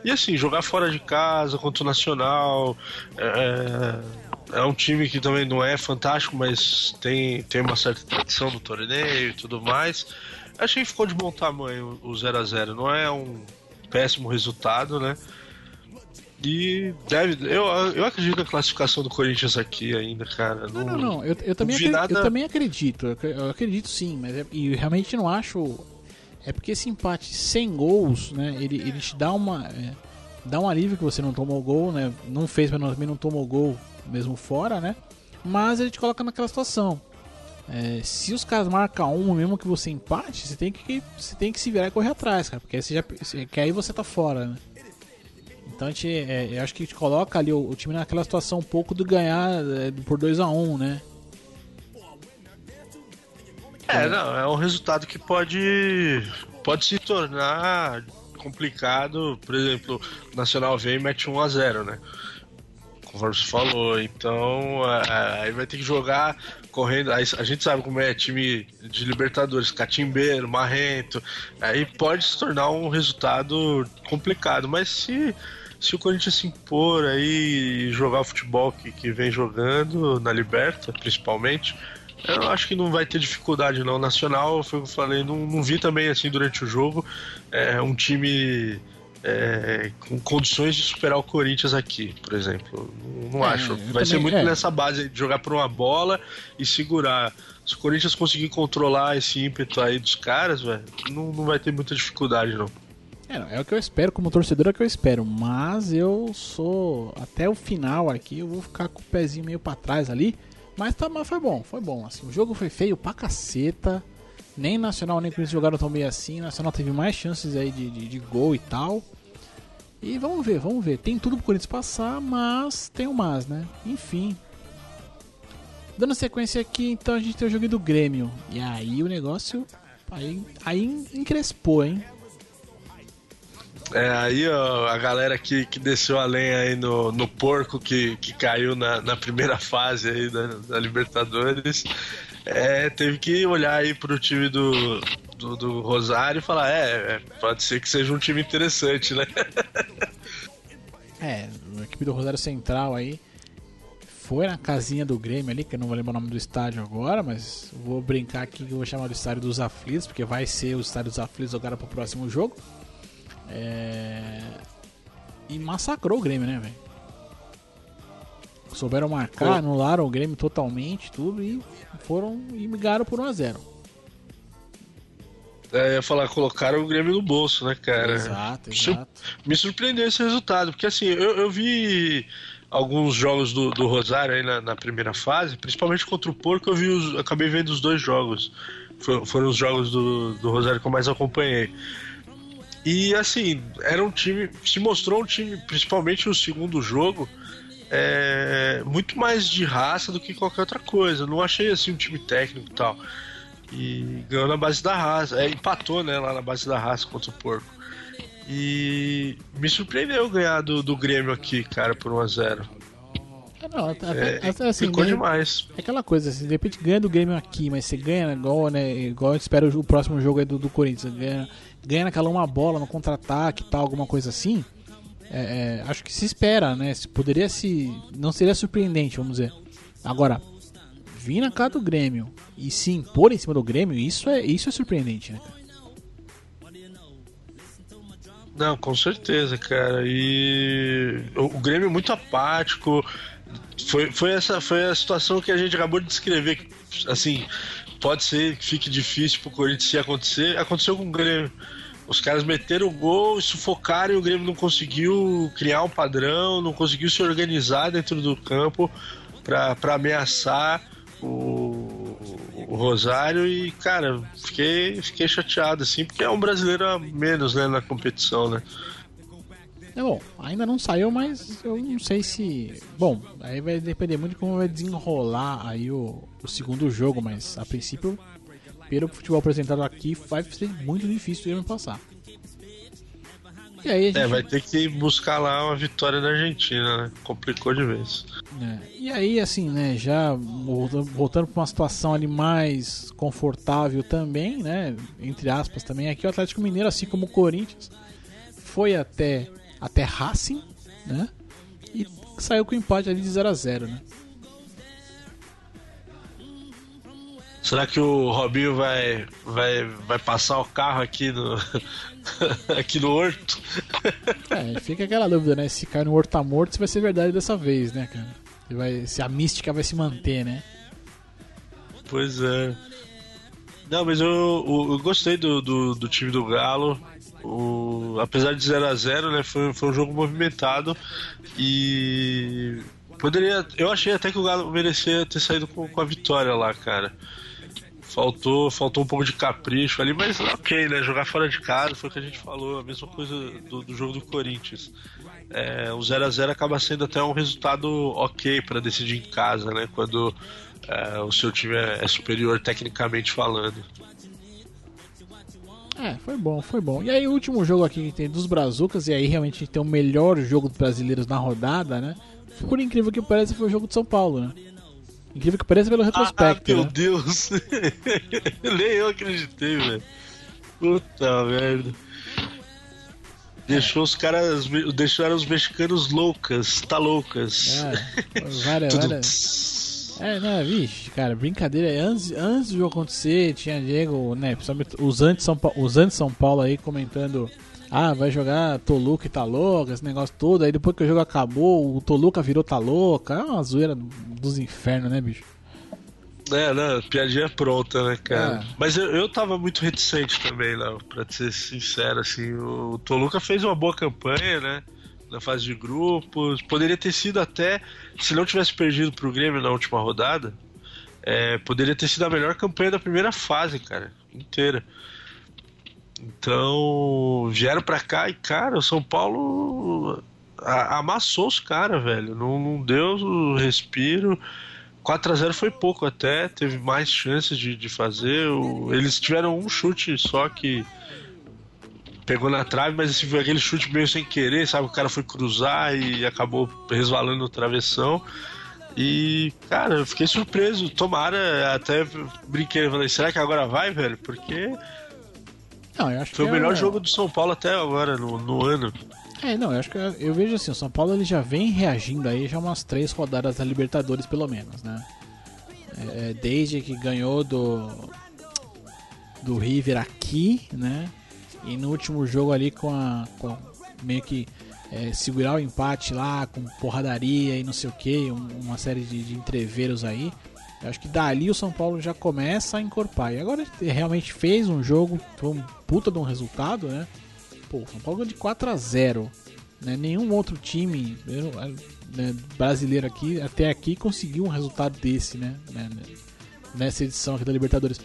E assim, jogar fora de casa contra o Nacional. É, é um time que também não é fantástico, mas tem, tem uma certa tradição no torneio e tudo mais. Achei que ficou de bom tamanho o 0 a 0 Não é um péssimo resultado, né? E deve. Eu, eu acredito na classificação do Corinthians aqui ainda, cara. Não, não, não. Eu, eu, também, acredito, nada- eu também acredito. Eu, acre- eu acredito sim, mas é, e realmente não acho. É porque esse empate sem gols, né? Ele, ele te dá uma. é, dá um alívio que você não tomou gol, né? Não fez, mas também não tomou gol mesmo fora, né? Mas ele te coloca naquela situação. É, se os caras marcam um, mesmo que você empate, você tem que, você tem que se virar e correr atrás, cara. Porque aí, você já, que aí você tá fora, né? Então a gente, é, eu acho que a gente coloca ali o, o time naquela situação um pouco do ganhar é, por 2x1, né? É, não, é um resultado que pode, pode se tornar complicado. Por exemplo, o Nacional vem e mete 1 a 0 né? Conforme você falou. Então, é, aí vai ter que jogar correndo. Aí a gente sabe como é time de Libertadores, catimbeiro, marrento. Aí pode se tornar um resultado complicado. Mas se, se o Corinthians se impor aí e jogar o futebol que, que vem jogando na Liberta, principalmente. Eu acho que não vai ter dificuldade não. Nacional, foi o que eu falei, não, não vi também assim durante o jogo é, um time é, com condições de superar o Corinthians aqui, por exemplo. Não, não É, acho. Vai ser muito é. nessa base de jogar por uma bola e segurar. Se o Corinthians conseguir controlar esse ímpeto aí dos caras, velho, não, não vai ter muita dificuldade não. É, é o que eu espero, como torcedor é o que eu espero, mas eu sou até o final aqui, eu vou ficar com o pezinho meio pra trás ali, mas tá, mas foi bom, foi bom, assim, o jogo foi feio pra caceta, nem Nacional nem Corinthians jogaram tão bem assim, Nacional teve mais chances aí de, de, de gol e tal, e vamos ver, vamos ver, tem tudo pro Corinthians passar, mas tem o mas, né, enfim. Dando sequência aqui, então a gente tem o jogo do Grêmio, e aí o negócio, aí, aí encrespou, hein. É, aí ó, a galera que, que desceu a lenha aí no, no porco que, que caiu na, na primeira fase aí da, da Libertadores, é, teve que olhar aí pro time do, do, do Rosário e falar, é, é, pode ser que seja um time interessante, né? É, a equipe do Rosário Central aí foi na casinha do Grêmio ali, que eu não vou lembrar o nome do estádio agora, mas vou brincar aqui que eu vou chamar do estádio dos Aflitos, porque vai ser o estádio dos Aflitos agora pro próximo jogo. É... E massacrou o Grêmio, né, velho? Souberam marcar, Pô. anularam o Grêmio totalmente, tudo, e foram e migaram por 1x0. É, eu ia falar, colocaram o Grêmio no bolso, né, cara? Exato, exato. Me surpreendeu esse resultado, porque assim, eu, eu vi alguns jogos do, do Rosário aí na, na primeira fase, principalmente contra o Porco, eu vi os, acabei vendo os dois jogos. For- foram os jogos do, do Rosário que eu mais acompanhei. E assim, era um time. Se mostrou um time, principalmente no segundo jogo, é, muito mais de raça do que qualquer outra coisa. Não achei assim um time técnico e tal. E ganhou na base da raça. É, empatou, né, lá na base da raça contra o Porco. E me surpreendeu ganhar do, do Grêmio aqui, cara, por 1x0. É, não, É, até, até assim, ficou ganha- demais. É aquela coisa, se de repente ganha do Grêmio aqui, mas você ganha igual, né? Igual eu espero o próximo jogo aí do, do Corinthians, ganha, ganha naquela uma bola no contra-ataque tal, alguma coisa assim. é, é, acho que se espera, né? Se poderia se. Não seria surpreendente, vamos dizer. Agora, vir na cara do Grêmio e se impor em cima do Grêmio, isso é, isso é surpreendente, né? Não, com certeza, cara. E o, Grêmio é muito apático. Foi, foi, essa, foi a situação que a gente acabou de descrever. Assim, pode ser que fique difícil pro Corinthians se acontecer. Aconteceu com o Grêmio. Os caras meteram o gol e sufocaram e o Grêmio não conseguiu criar um padrão, não conseguiu se organizar dentro do campo para ameaçar o, o Rosário e, cara, fiquei, fiquei chateado, assim, porque é um brasileiro a menos né, na competição, né? É bom, ainda não saiu, mas eu não sei se. Bom, aí vai depender muito de como vai desenrolar aí o, o segundo jogo, mas a princípio, pelo futebol apresentado aqui, vai ser muito difícil Grêmio passar. E aí a gente É, vai ter que buscar lá uma vitória na Argentina, né? Complicou de vez. É, E aí, assim, né, já voltando, voltando para uma situação ali mais confortável também, né, entre aspas também, aqui o Atlético Mineiro, assim como o Corinthians, foi até, até Racing, né, e saiu com empate ali de 0 a 0 né. Será que o Robinho vai, vai, vai passar o carro aqui no, aqui no Horto? É, fica aquela dúvida, né, se cai no Horta Morto, se vai ser verdade dessa vez, né, cara. Se, vai, se a mística vai se manter, né. Pois é. Não, mas eu, eu, eu gostei do, do, do time do Galo. O, apesar de 0 a 0 né, foi, foi um jogo movimentado e poderia. Eu achei até que o Galo merecia ter saído com, com a vitória lá, cara. Faltou, faltou um pouco de capricho ali, mas ok, né? Jogar fora de casa foi o que a gente falou, a mesma coisa do, do jogo do Corinthians. É, o 0 a 0 acaba sendo até um resultado ok para decidir em casa, né? Quando é, o seu time é, é superior tecnicamente falando. É, foi bom, foi bom. E aí o último jogo aqui que tem dos Brazucas, e aí realmente tem o melhor jogo dos brasileiros na rodada, né? Por incrível que pareça, foi o jogo de São Paulo, né? Incrível que pareça pelo retrospecto, ah, meu né? Deus! Nem eu acreditei, velho. Puta merda. Deixou os caras. Deixaram os mexicanos loucas, tá loucas. É, várias, várias... É, não, vixe, cara, brincadeira. Antes, antes do jogo acontecer, tinha Diego, né, principalmente os anti-São Paulo, anti-São Paulo aí comentando ah, vai jogar Toluca e tá louca, esse negócio todo. Aí depois que o jogo acabou, o Toluca virou tá louca. É uma zoeira dos infernos, né, bicho? É, né? Piadinha pronta, né, cara? É. Mas eu, eu tava muito reticente também, Léo, pra ser sincero, assim. O Toluca fez uma boa campanha, né? Na fase de grupos. Poderia ter sido até, se não tivesse perdido pro Grêmio na última rodada, é, poderia ter sido a melhor campanha da primeira fase, cara, inteira. Então, vieram pra cá e, cara, o São Paulo amassou os caras, velho. Não, não deu o respiro. 4 a 0 foi pouco até, teve mais chances de, de fazer. O- eles tiveram um chute só que pegou na trave, mas esse aquele chute meio sem querer, sabe? O cara foi cruzar e acabou resvalando no travessão. E, cara, eu fiquei surpreso. Tomara, até brinquei, falei, será que agora vai, velho? Porque Não, eu acho foi que o melhor é- jogo do São Paulo até agora, no, no ano. É, não, eu acho que eu, eu vejo assim, o São Paulo ele já vem reagindo aí já umas três rodadas da Libertadores, pelo menos, né? É, é, desde que ganhou do do River aqui, né? E no último jogo ali com a com meio que é, segurar o empate lá com porradaria e não sei o que, uma série de, de entreveros aí. Eu acho que dali o São Paulo já começa a encorpar. E agora realmente fez um jogo, foi um puta de um resultado, né? Pô, São Paulo de 4 a 0 né? Nenhum outro time né, brasileiro aqui, até aqui, conseguiu um resultado desse, né? né, né, Nessa edição aqui da Libertadores.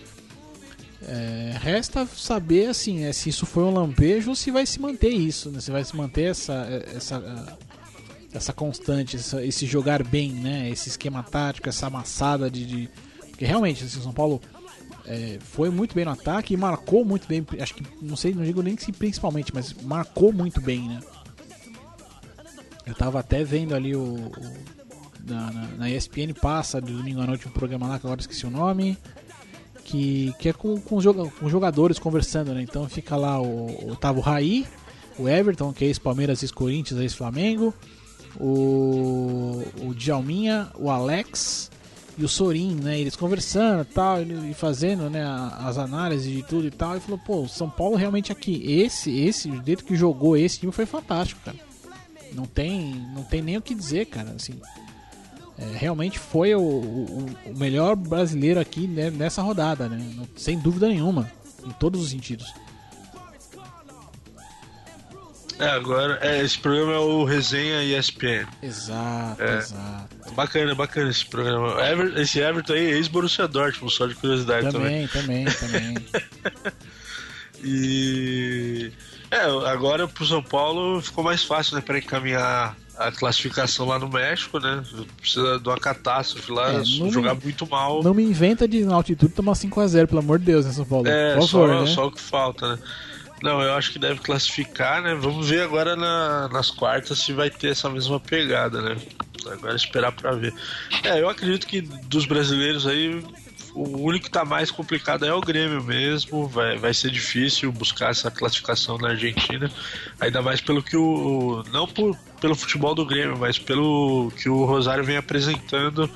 É, resta saber assim, né, se isso foi um lampejo ou se vai se manter isso, né? Se vai se manter essa, essa, essa constante, essa- esse jogar bem, né? Esse esquema tático, essa amassada de. de- Porque realmente, assim, o São Paulo é, foi muito bem no ataque e marcou muito bem. Acho que, não sei, não digo nem se principalmente, mas marcou muito bem, né? Eu tava até vendo ali o. o- na, na, na ESPN passa de domingo à noite um programa lá que agora esqueci o nome. Que, que é com, com, joga- com jogadores conversando, né? Então fica lá o, o tava o Raí, o Everton, que é ex-Palmeiras, ex-Corinthians, ex-Flamengo, o, o Djalminha, o Alex e o Sorin, né? Eles conversando e tal, e fazendo né, as análises de tudo e tal. E falou, pô, o São Paulo realmente aqui, esse, esse, o que jogou esse time foi fantástico, cara. Não tem, não tem nem o que dizer, cara. Assim, é, realmente foi o, o, o melhor brasileiro aqui né, nessa rodada, né? Sem dúvida nenhuma, em todos os sentidos. É, agora, é, esse programa é o Resenha ESPN. Exato, É. exato. Bacana, bacana esse programa. Ever- esse Everton aí, ex-Borussia Dortmund, só de curiosidade também. Também, também, também. E. É, agora pro São Paulo ficou mais fácil, né, para encaminhar a classificação lá no México, né? Precisa de uma catástrofe lá, É, jogar muito mal. Não me inventa de na altitude tomar 5x0, pelo amor de Deus, né, São Paulo? É, Por favor, só, né? só o que falta, né? Não, eu acho que deve classificar, né? Vamos ver agora na- nas quartas se vai ter essa mesma pegada, né? Agora esperar pra ver. É, eu acredito que dos brasileiros aí, o único que tá mais complicado é o Grêmio mesmo. Vai, vai ser difícil buscar essa classificação na Argentina. Ainda mais pelo que o. Não por, pelo futebol do Grêmio, mas pelo que o Rosário vem apresentando.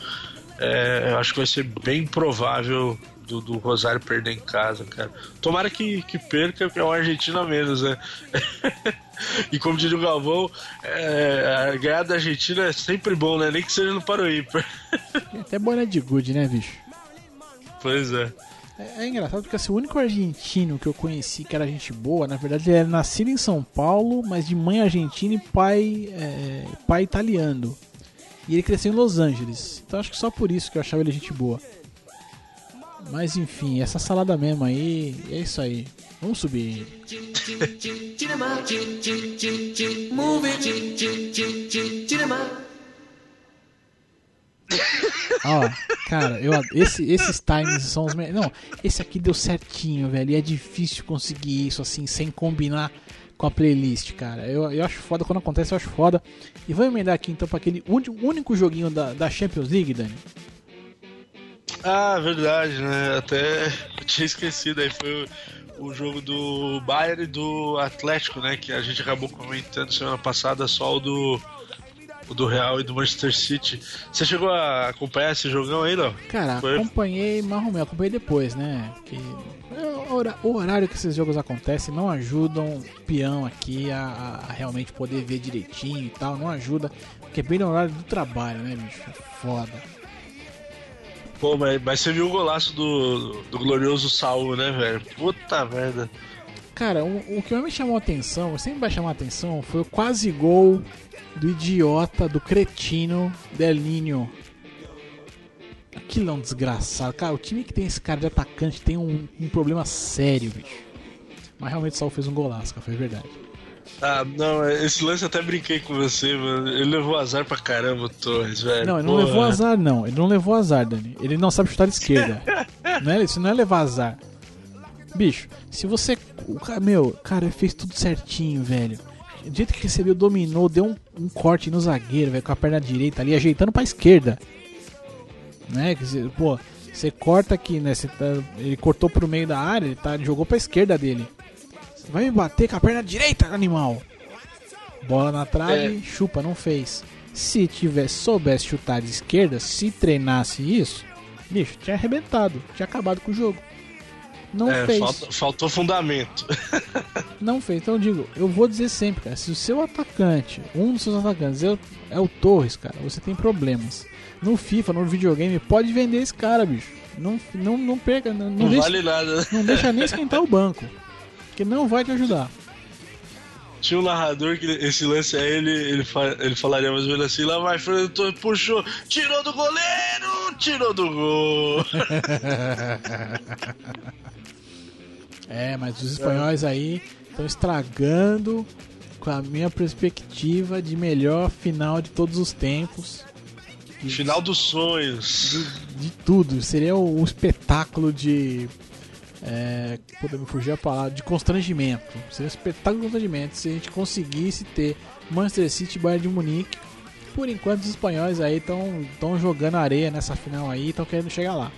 É, acho que vai ser bem provável do, do Rosário perder em casa, cara. Tomara que, que perca, porque é uma Argentina a menos, né? e como diria o Galvão, é, a ganhar da Argentina é sempre bom, né? Nem que seja no Paroímpa. Tem até boné de good, né, bicho? pois é. É, é engraçado porque assim, o único argentino que eu conheci que era gente boa, na verdade ele era nascido em São Paulo, mas de mãe argentina e pai, é, pai italiano. E ele cresceu em Los Angeles. Então acho que só por isso que eu achava ele gente boa. Mas enfim, essa salada mesmo aí, é isso aí. Vamos subir. Ó, cara, eu, esse, esses times são os melhores. Não, esse aqui deu certinho, velho. E é difícil conseguir isso assim, sem combinar com a playlist, cara. Eu, eu acho foda, quando acontece, eu acho foda. E vamos emendar aqui então pra aquele único joguinho da, da Champions League, Dani. Ah, verdade, né? Até eu tinha esquecido aí. Foi o, o jogo do Bayern e do Atlético, né? Que a gente acabou comentando semana passada só o do. O do Real e do Manchester City. Você chegou a acompanhar esse jogão aí, não? Cara, Foi. acompanhei marromeu, acompanhei depois, né? Que o horário que esses jogos acontecem não ajudam o peão aqui a, a- realmente poder ver direitinho e tal, não ajuda, porque é bem no horário do trabalho, né, bicho? Foda. Pô, mas, mas você viu o golaço do, do glorioso Saul, né, velho? Puta merda. Cara, o, o que mais me chamou a atenção, sempre vai chamar a atenção, foi o quase gol do idiota, do cretino Delinho. Aquilo é um desgraçado. Cara, o time que tem esse cara de atacante tem um, um problema sério, bicho. Mas realmente o Saul fez um golaço, cara, foi verdade. Ah, não, esse lance eu até brinquei com você, mano. Ele levou azar pra caramba, Torres, velho. Não, ele não Porra. levou azar, não. Ele não levou azar, Dani. Ele não sabe chutar de esquerda. não é, isso não é levar azar. Bicho, se você. o cara- Meu, cara, ele fez tudo certinho, velho. Do jeito que recebeu, dominou, deu um, um corte no zagueiro, velho, com a perna direita ali, ajeitando pra esquerda. Né? Quer dizer, pô, você corta aqui, né? Tá- ele cortou pro meio da área, ele tá, jogou pra esquerda dele. Vai me bater com a perna direita, animal! Bola na trave, chupa, não fez. Se tivesse, soubesse chutar de esquerda, se treinasse isso, bicho, tinha arrebentado, tinha acabado com o jogo. Não É, fez. falta- faltou fundamento. Não fez. Então eu digo, eu vou dizer sempre, cara, se o seu atacante, um dos seus atacantes é o, é o Torres, cara, você tem problemas. No FIFA, no videogame, pode vender esse cara, bicho. Não, não, não perca, não, não Não, deixa, vale nada. não deixa nem esquentar o banco. Que não vai te ajudar. Tinha um narrador que esse lance aí, ele, ele, fa- ele falaria mais ou menos assim, lá vai Fernando puxou, tirou do goleiro, tirou do gol. É, mas os espanhóis aí estão estragando com a minha perspectiva de melhor final de todos os tempos. De- Final dos sonhos. de, de tudo. Seria um espetáculo de. É, podemos fugir a palavra, de constrangimento. Seria um espetáculo de constrangimento se a gente conseguisse ter Manchester City e Bayern de Munique. Por enquanto, os espanhóis aí estão jogando areia nessa final aí e estão querendo chegar lá.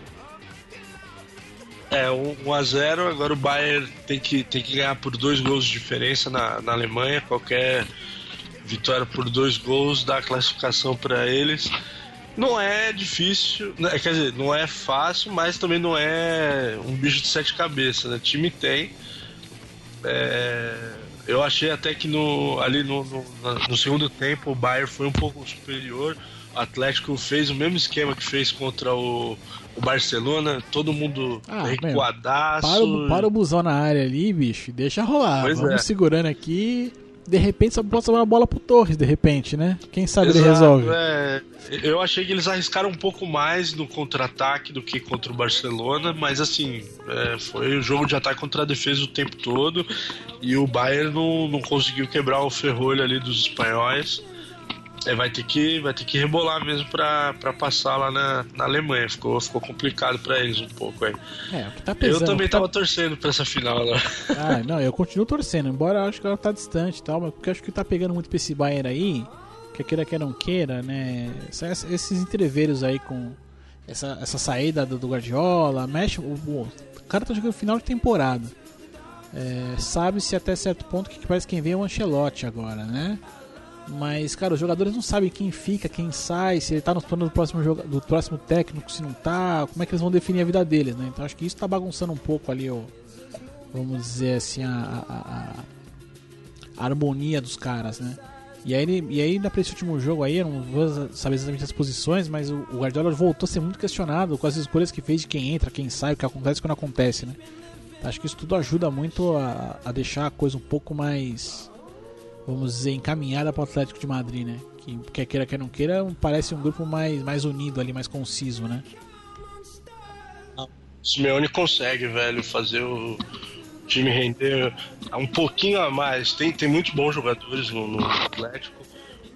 É, 1 a 0 agora o Bayern tem que, tem que ganhar por dois gols de diferença na, na Alemanha. Qualquer vitória por dois gols dá classificação para eles. Não é difícil, né, quer dizer, não é fácil, mas também não é um bicho de sete cabeças. Né? Time tem. É, eu achei até que no, ali no, no, no segundo tempo o Bayern foi um pouco superior. O Atlético fez o mesmo esquema que fez contra o, o Barcelona, todo mundo Ah, recuadaço. Para o, para o busão na área ali, bicho, e deixa rolar. Pois Vamos é. segurando aqui. De repente só pode uma bola pro Torres, de repente, né? Quem sabe ele Exato, resolve. é. Eu achei que eles arriscaram um pouco mais no contra-ataque do que contra o Barcelona, mas assim, é, foi o jogo de ataque contra a defesa o tempo todo e o Bayern não, não conseguiu quebrar o ferrolho ali dos espanhóis. É, vai ter que, vai ter que rebolar mesmo pra, pra passar lá na, na Alemanha. Ficou, ficou complicado pra eles um pouco aí. É, o que tá pesando. Eu também tá- tava torcendo pra essa final né? agora. Ah, não, eu continuo torcendo, embora eu acho que ela tá distante e tal, mas porque eu acho que tá pegando muito pra esse Bayern aí, que queira que não queira, né? Esses entreveros aí com essa, essa saída do, do Guardiola, mexe. O, o cara tá jogando final de temporada. É, Sabe-se até certo ponto que parece quem vem é o Ancelotti agora, né? Mas, cara, os jogadores não sabem quem fica, quem sai, se ele tá nos planos do próximo, do próximo técnico, se não tá, como é que eles vão definir a vida deles, né? Então acho que isso tá bagunçando um pouco ali o, vamos dizer assim, a, a- a- harmonia dos caras, né? E aí, e aí pra esse último jogo aí, eu não vou saber exatamente as posições, mas o, o Guardiola voltou a ser muito questionado com as escolhas que fez de quem entra, quem sai, o que acontece e quando acontece, né? Acho que isso tudo ajuda muito a, a deixar a coisa um pouco mais, vamos dizer, encaminhada para o Atlético de Madrid, né? Que quer queira, quer não queira, parece um grupo mais, mais unido ali, mais conciso, né? Simeone consegue, velho, fazer o time render um pouquinho a mais. Tem, tem muitos bons jogadores no, no Atlético,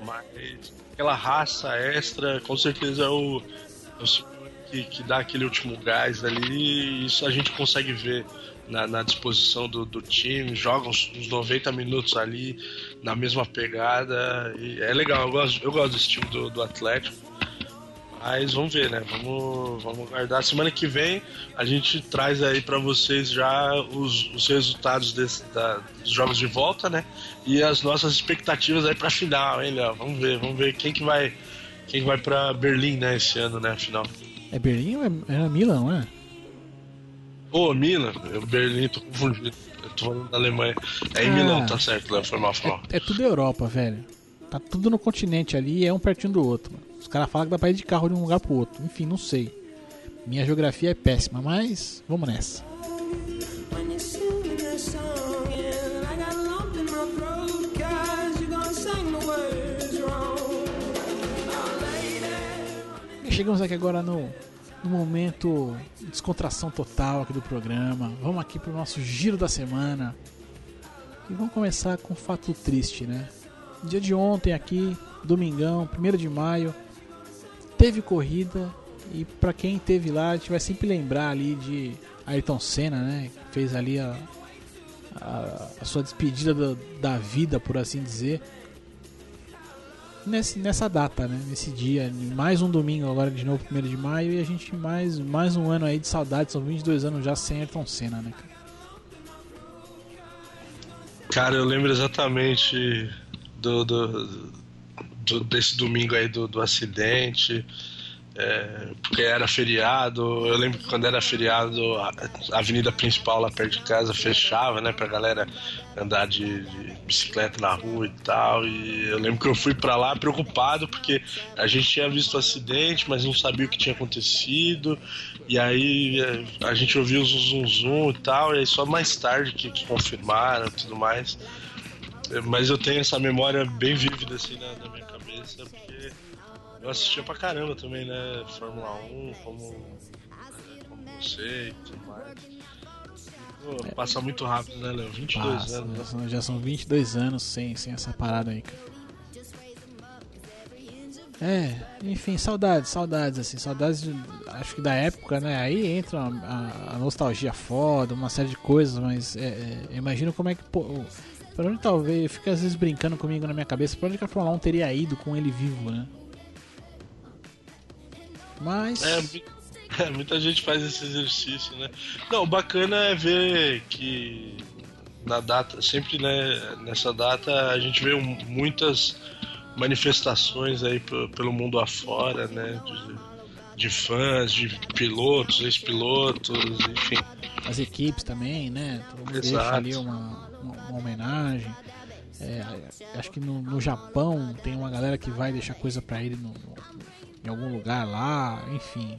mas aquela raça extra, com certeza é o, é o Simeone que, que dá aquele último gás ali. Isso a gente consegue ver na, na disposição do, do time. Joga uns, uns 90 minutos ali na mesma pegada. E é legal, eu gosto, eu gosto desse time do, do Atlético. Mas vamos ver, né? Vamos, vamos guardar. Semana que vem a gente traz aí pra vocês já os, os resultados desse, da- dos jogos de volta, né? E as nossas expectativas aí pra final, hein, Léo? Vamos ver, vamos ver quem que vai quem que vai pra Berlim, né, esse ano, né, final. É Berlim ou é, é Milan, não é? Ô, Milan, eu Berlim, tô confundido. Eu tô falando da Alemanha. É em Ah. Milão, tá certo, Léo, foi mal, foi mal. É, é tudo Europa, velho. Tá tudo no continente ali é um pertinho do outro. mano. Os caras falam que dá pra ir de carro de um lugar pro outro. Enfim, não sei. Minha geografia é péssima, mas vamos nessa. Chegamos aqui agora no, no momento de descontração total aqui do programa. Vamos aqui pro nosso giro da semana. E vamos começar com um fato triste, né? Dia de ontem aqui, domingão, 1 de maio, teve corrida e pra quem teve lá, a gente vai sempre lembrar ali de Ayrton Senna, né? Fez ali a, a, a sua despedida da, da vida, por assim dizer nesse, nessa data, né? Nesse dia, mais um domingo agora de novo, 1 de maio, e a gente mais, mais um ano aí de saudade, são 22 anos já sem Ayrton Senna, né, cara? Cara, eu lembro exatamente do, do- do- desse domingo aí do, do acidente, é, porque era feriado. Eu lembro que quando era feriado, a, avenida principal lá perto de casa fechava, né, pra galera andar de, de bicicleta na rua e tal. E eu lembro que eu fui pra lá preocupado porque a gente tinha visto o acidente, mas não sabia o que tinha acontecido. E aí é, a gente ouviu o zum zum e tal, e aí só mais tarde que, confirmaram e tudo mais. Mas eu tenho essa memória bem vívida assim na, na minha cabeça, porque eu assistia pra caramba também, né? Fórmula 1, como, como você e tudo mais. Pô, passa muito rápido, né, Léo? 22 Passa, anos. já, né? são, já são 22 anos sem, sem essa parada aí, cara. É, enfim, saudades, saudades, assim, saudades, de- acho que da época, né? Aí entra a, a nostalgia foda, uma série de coisas, mas é, é, imagino como é que. Pô, pra onde talvez, fica às vezes brincando comigo na minha cabeça, pra onde que a Fórmula 1 teria ido com ele vivo, né? Mas. É, é, muita gente faz esse exercício, né? Não, o bacana é ver que na data, sempre né, nessa data, a gente vê muitas manifestações aí pe- pelo mundo afora, né? De, de fãs, de pilotos, ex-pilotos, enfim. as equipes também, né? Todo mundo deixa Exato. ali uma, uma, uma homenagem. É, acho que no, no Japão tem uma galera que vai deixar coisa pra ele no- no- em algum lugar lá, enfim.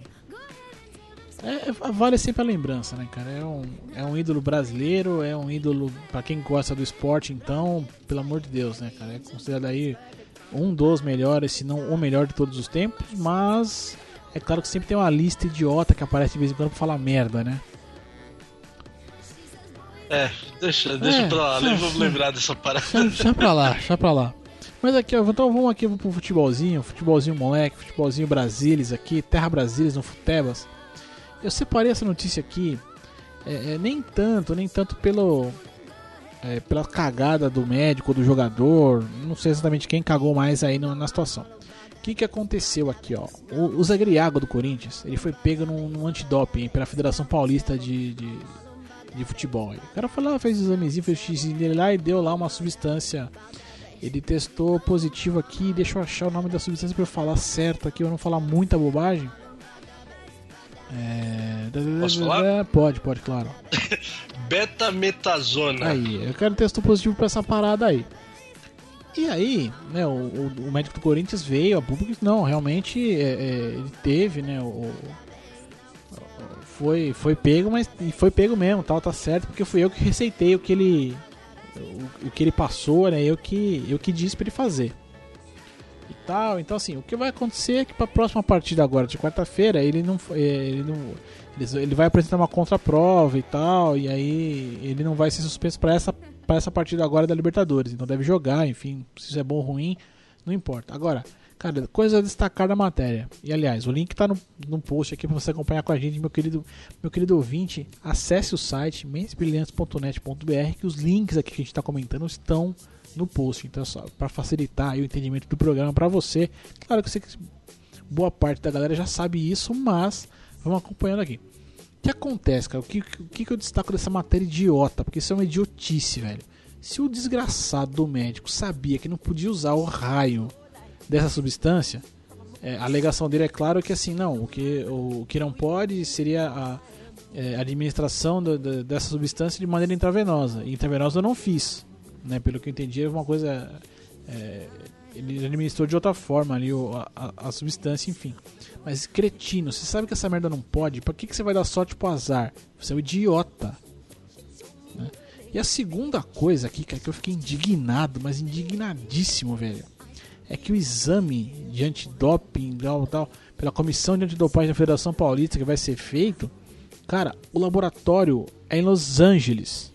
É, é- vale sempre a lembrança, né, cara? É um, é um ídolo brasileiro, é um ídolo pra quem gosta do esporte, então, pelo amor de Deus, né, cara? É considerado aí um dos melhores, se não o melhor de todos os tempos, mas é claro que sempre tem uma lista idiota que aparece de vez em quando pra falar merda, né? É, deixa, deixa É, pra lá, nem vamos é. lembrar dessa parada. Deixa, deixa pra lá, deixa pra lá. Mas aqui, ó, então vamos aqui pro futebolzinho, futebolzinho moleque, futebolzinho Brasilis aqui, Terra Brasilis no Futebas. Eu separei essa notícia aqui, é, é, nem tanto, nem tanto pelo é, pela cagada do médico, do jogador, não sei exatamente quem cagou mais aí na, na situação. O que, que aconteceu aqui, ó? O, o Zagriago do Corinthians, ele foi pego num, num antidoping pela Federação Paulista de, de, de Futebol. O cara foi lá, fez o examezinho, fez o x dele lá e deu lá uma substância. Ele testou positivo aqui, deixa eu achar o nome da substância pra eu falar certo aqui, eu não falar muita bobagem. É... Posso falar? Pode, pode, claro. Betametazona. Aí, o cara testou positivo pra essa parada aí. E aí, né, o, o- médico do Corinthians veio a público disse, não, realmente é, é, ele teve, né, o, foi, foi pego, mas foi pego mesmo, tal, tá certo, porque fui eu que receitei o que ele o, o que ele passou, né, eu que eu que disse pra ele fazer. E tal, então assim, o que vai acontecer é que pra próxima partida agora de quarta-feira, ele não é, ele não ele vai apresentar uma contraprova e tal, e aí ele não vai ser suspenso pra essa para essa partida agora da Libertadores. Então deve jogar, enfim, se isso é bom ou ruim, não importa. Agora, cara, coisa a destacar da matéria. E aliás, o link tá no, no post aqui para você acompanhar com a gente, meu querido, meu querido ouvinte. Acesse o site mensbrilhantes.net.br que os links aqui que a gente está comentando estão no post. Então, só para facilitar o entendimento do programa para você. Claro que que boa parte da galera já sabe isso, mas vamos acompanhando aqui. O que acontece, cara? O que, o que eu destaco dessa matéria idiota? Porque isso é uma idiotice, velho. Se o desgraçado do médico sabia que não podia usar o raio dessa substância, é, a alegação dele é claro que assim, não, o que, o, que não pode seria a é, administração do- do- dessa substância de maneira intravenosa. E intravenosa eu não fiz, né? Pelo que eu entendi, é uma coisa. é, ele administrou de outra forma ali o- a, a- a substância, enfim. Mas cretino, você sabe que essa merda não pode? Pra que, que você vai dar sorte pro azar? Você é um idiota. né? E a segunda coisa aqui, cara, que eu fiquei indignado, mas indignadíssimo, velho, é que o exame de antidoping tal, tal, pela comissão de antidopagem da Federação Paulista que vai ser feito, cara, o laboratório é em Los Angeles.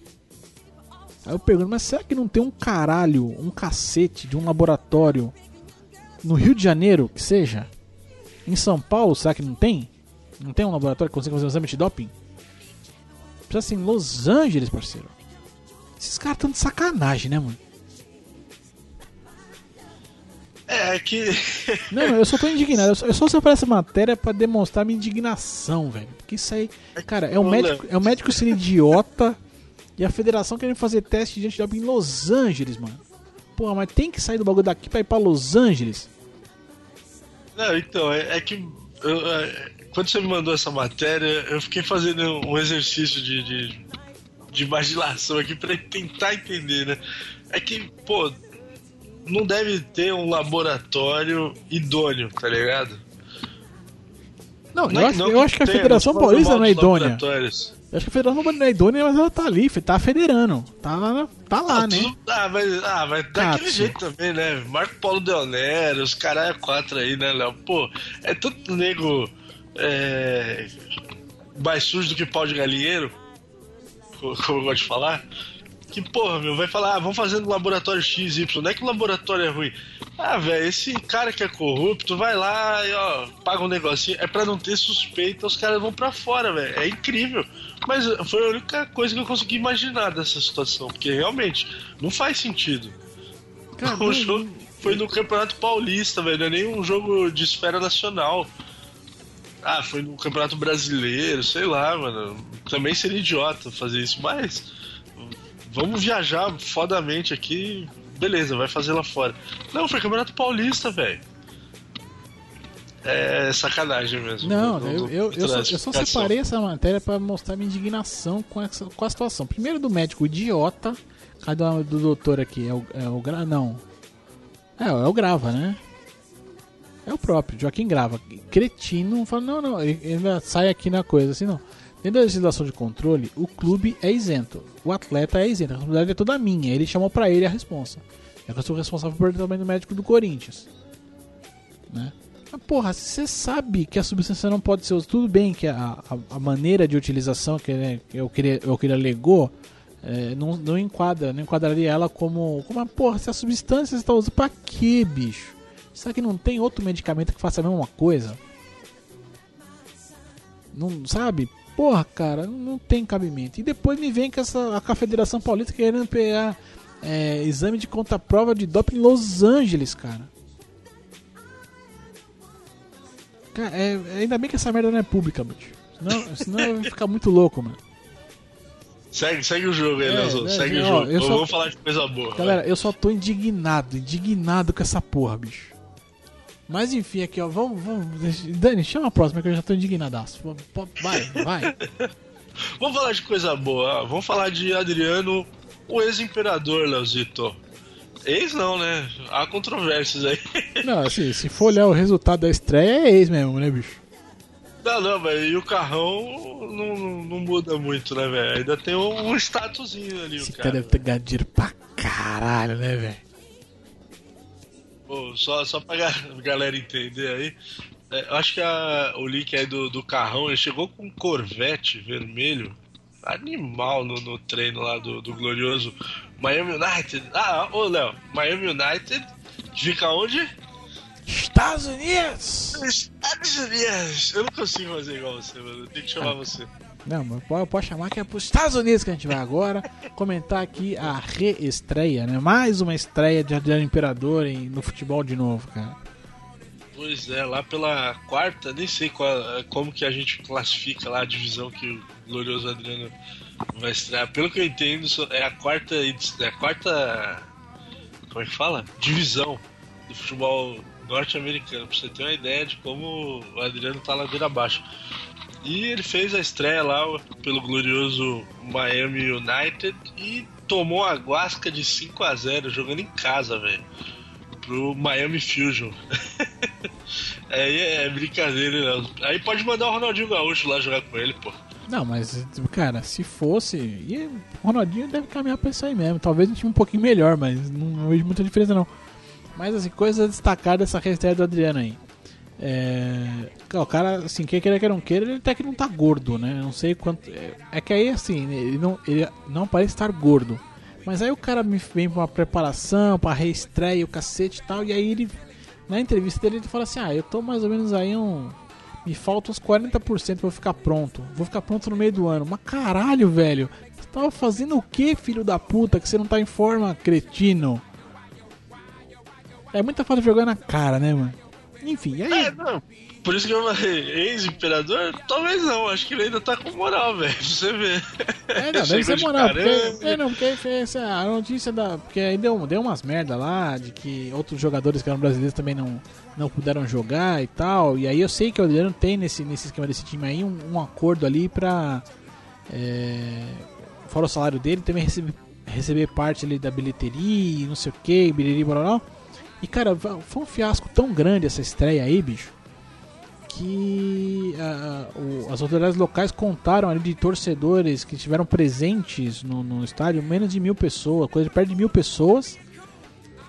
Aí eu pergunto, mas será que não tem um caralho, um cacete de um laboratório no Rio de Janeiro, que seja? Em São Paulo, será que não tem? Não tem um laboratório que consegue fazer um exame de doping? Precisa ser em Los Angeles, parceiro. Esses caras estão de sacanagem, né, mano? É, é que. Não, eu só tô indignado. Eu só, separei essa matéria pra demonstrar minha indignação, velho. Porque isso aí, cara, é Ô, médico, Léo. é o médico sendo idiota e a federação querendo fazer teste de antidoping em Los Angeles, mano. Porra, mas tem que sair do bagulho daqui pra ir pra Los Angeles. Não, então, é, é que. eu, é, quando você me mandou essa matéria, eu fiquei fazendo um exercício de, de, de imaginação aqui pra tentar entender, né? É que, pô, não deve ter um laboratório idôneo, tá ligado? Não, Não eu, é- acho, não eu acho que a Federação Paulista não é idônea. Eu acho que a Federação Paulista não é idônea, mas ela tá ali, tá federando. Tá, lá- tá lá, Ah, né? tudo- ah, mas, ah, mas daquele Katsu. jeito também, né? Marco Paulo Del Nero, os caras quatro aí, né, Léo? Pô, é tanto nego é, mais sujo do que pau de galinheiro, co- como eu gosto de falar. Que porra, meu, vai falar, ah, vamos fazer no laboratório XY. Não é que o laboratório é ruim. Ah, velho, esse cara que é corrupto vai lá e ó, paga um negocinho. É pra não ter suspeita, os caras vão pra fora, velho. É incrível. Mas foi a única coisa que eu consegui imaginar dessa situação. Porque realmente não faz sentido. Cara, o jogo foi no Campeonato Paulista, velho. Não é nem um jogo de esfera nacional. Ah, foi no Campeonato Brasileiro, sei lá, mano. Também seria idiota fazer isso, mas. Vamos viajar fodamente aqui. Beleza, vai fazer lá fora. Não, foi Campeonato Paulista, velho. É sacanagem mesmo. Não, Não- eu, eu, eu, só, eu só separei essa matéria pra mostrar minha indignação com, essa, com a situação. Primeiro do médico idiota, cada um do doutor aqui, é o, é o Gra... Não. É, é o Grava, né? É o próprio, Joaquim Grava. Cretino, fala, não, não, ele ele sai aqui na coisa, assim, não. Dentro da legislação de controle, o clube é isento. O atleta é isento. A responsabilidade é toda minha. Ele chamou pra ele a responsa. Eu sou responsável pelo tratamento médico do Corinthians. Né? Mas, porra, se você sabe que a substância não pode ser usada, tudo bem que a, a, a maneira de utilização que, né, eu queria, eu que ele alegou é, não, não enquadra, não enquadraria ela como, como uma porra, essa substância você tá usando pra quê, bicho? Será que não tem outro medicamento que faça a mesma coisa? Não sabe? Porra, cara, não tem cabimento. E depois me vem com essa a Federação Paulista querendo pegar é, exame de conta-prova de doping em Los Angeles, cara. Cara, é, ainda bem que essa merda não é pública, bicho. Senão, senão eu ia ficar muito louco, mano. Segue, segue o jogo aí, É, né, Segue ó, o jogo. eu só- Vamos falar de coisa boa. Galera, eu só tô indignado, indignado com essa porra, bicho. Mas enfim, aqui, ó, vamos, vamos. Dani, chama a próxima que eu já tô indignadaço. Vai, vai. Vamos falar de coisa boa. Vamos falar de Adriano, o ex-imperador, Leozito. Ex não, né? Há controvérsias aí. Não, assim, se for olhar o resultado da estreia, é ex mesmo, né, bicho? Não, não, mas e o carrão não, não, não muda muito, né, velho? Ainda tem um, um statusinho ali, Esse o cara cara. deve ter ganhado dinheiro pra caralho, né, velho? Pô, só, só pra ga- galera entender aí. é, eu acho que a- o link aí do, do carrão, ele chegou com um Corvette vermelho. Animal no, no treino lá do, do glorioso Miami United. Ah, ô Léo, Miami United fica onde? Estados Unidos! Estados Unidos. Eu não consigo fazer igual você, mano. Eu tenho que chamar você. Não, mas pode, chamar que é pros Estados Unidos que a gente vai agora comentar aqui a reestreia, né? Mais uma estreia de Adriano Imperador em- no futebol de novo, cara. Pois é, lá pela quarta, nem sei qual, como que a gente classifica lá a divisão que o glorioso Adriano vai estrear. Pelo que eu entendo, é a quarta, é a quarta, como é que fala? Divisão do futebol norte-americano, pra você ter uma ideia de como o Adriano tá ladeira abaixo. E ele fez a estreia lá pelo glorioso Miami United e tomou a guasca de 5 a 0 jogando em casa, velho. Pro Miami Fusion. Aí é, brincadeira, não. Aí pode mandar o Ronaldinho Gaúcho lá jogar com ele, pô. Não, mas, cara, se fosse. E o Ronaldinho deve caminhar pra isso aí mesmo. Talvez um time um pouquinho melhor, mas não, não vejo muita diferença, não. Mas, assim, coisas a destacar dessa reestreia do Adriano aí. É. O cara, assim, quem queira que não queira, ele até que não tá gordo, né? Não sei quanto. É, é que aí, assim, ele não, ele não parece estar gordo. Mas aí o cara me vem pra uma preparação, pra reestreia, o cacete e tal, e aí ele. Na entrevista dele, ele fala assim: Ah, eu tô mais ou menos aí um. Me falta uns 40% pra eu ficar pronto. Vou ficar pronto no meio do ano. Mas caralho, velho. Você tava fazendo o que, filho da puta? Que você não tá em forma, cretino? É muita falta de jogar na cara, né, mano? Enfim, e aí. É, não. Por isso que eu falei, ex-imperador? Talvez não, acho que ele ainda tá com moral, velho, pra você ver. É, não, deve ser moral. Porque, é, não, porque fez a notícia da. Porque aí deu, deu umas merda lá, de que outros jogadores que eram brasileiros também não, não puderam jogar e tal. E aí eu sei que o Adriano tem nesse, nesse esquema desse time aí um, um acordo ali pra. É, fora o salário dele, também receber, receber parte ali da bilheteria, e não sei o que, bilheteria, blá, blá, blá. E cara, foi um fiasco tão grande essa estreia aí, bicho que o- as autoridades locais contaram ali de torcedores que estiveram presentes no, no estádio, menos de mil pessoas, coisa de perto de mil pessoas.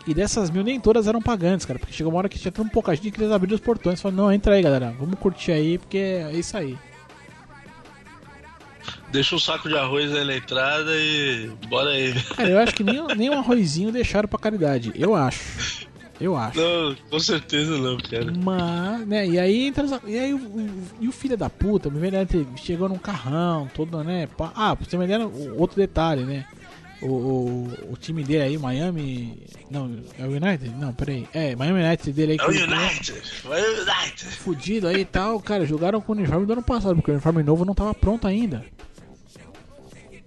E dessas mil, nem todas eram pagantes, cara, porque chegou uma hora que tinha tão pouca gente que eles abriram os portões e falaram: Não, entra aí, galera, vamos curtir aí, porque é isso aí. Deixa um saco de arroz aí na entrada e bora aí. Cara, eu acho que nem, nem um arrozinho deixaram pra caridade, eu acho. Eu acho. Não, com certeza não, cara. Mas, né, e aí entra E aí o, o- e o filho da puta, me vendo chegou num carrão, todo, né? pá- Ah, pra você me o- outro detalhe, né? O, o, o time dele aí, Miami. Não, é o United? Não, peraí. É, Miami United dele aí É o United, vai o United. fudido aí e tal, cara, jogaram com o uniforme do ano passado, porque o uniforme novo não tava pronto ainda.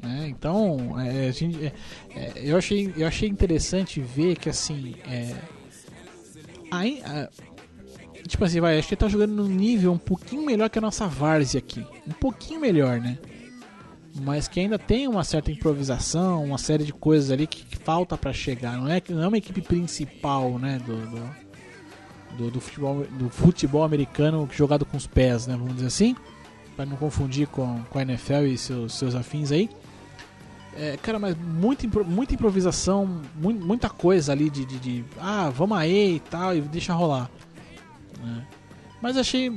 Né, Então, é, gente- é, é, eu, achei, eu achei interessante ver que assim. É, a- tipo assim, vai, acho que ele tá jogando num nível um pouquinho melhor que a nossa Várzea aqui. Um pouquinho melhor, né? Mas que ainda tem uma certa improvisação, uma série de coisas ali que, que falta pra chegar. Não é, não é uma equipe principal, né? do- do, do, do futebol, do futebol americano jogado com os pés, né? Vamos dizer assim. Para não confundir com, com a NFL e seus, seus afins aí. É, cara, mas muita, muita improvisação, mu- muita coisa ali de, de, de, Ah, vamos aí e tal, e deixa rolar. né? Mas achei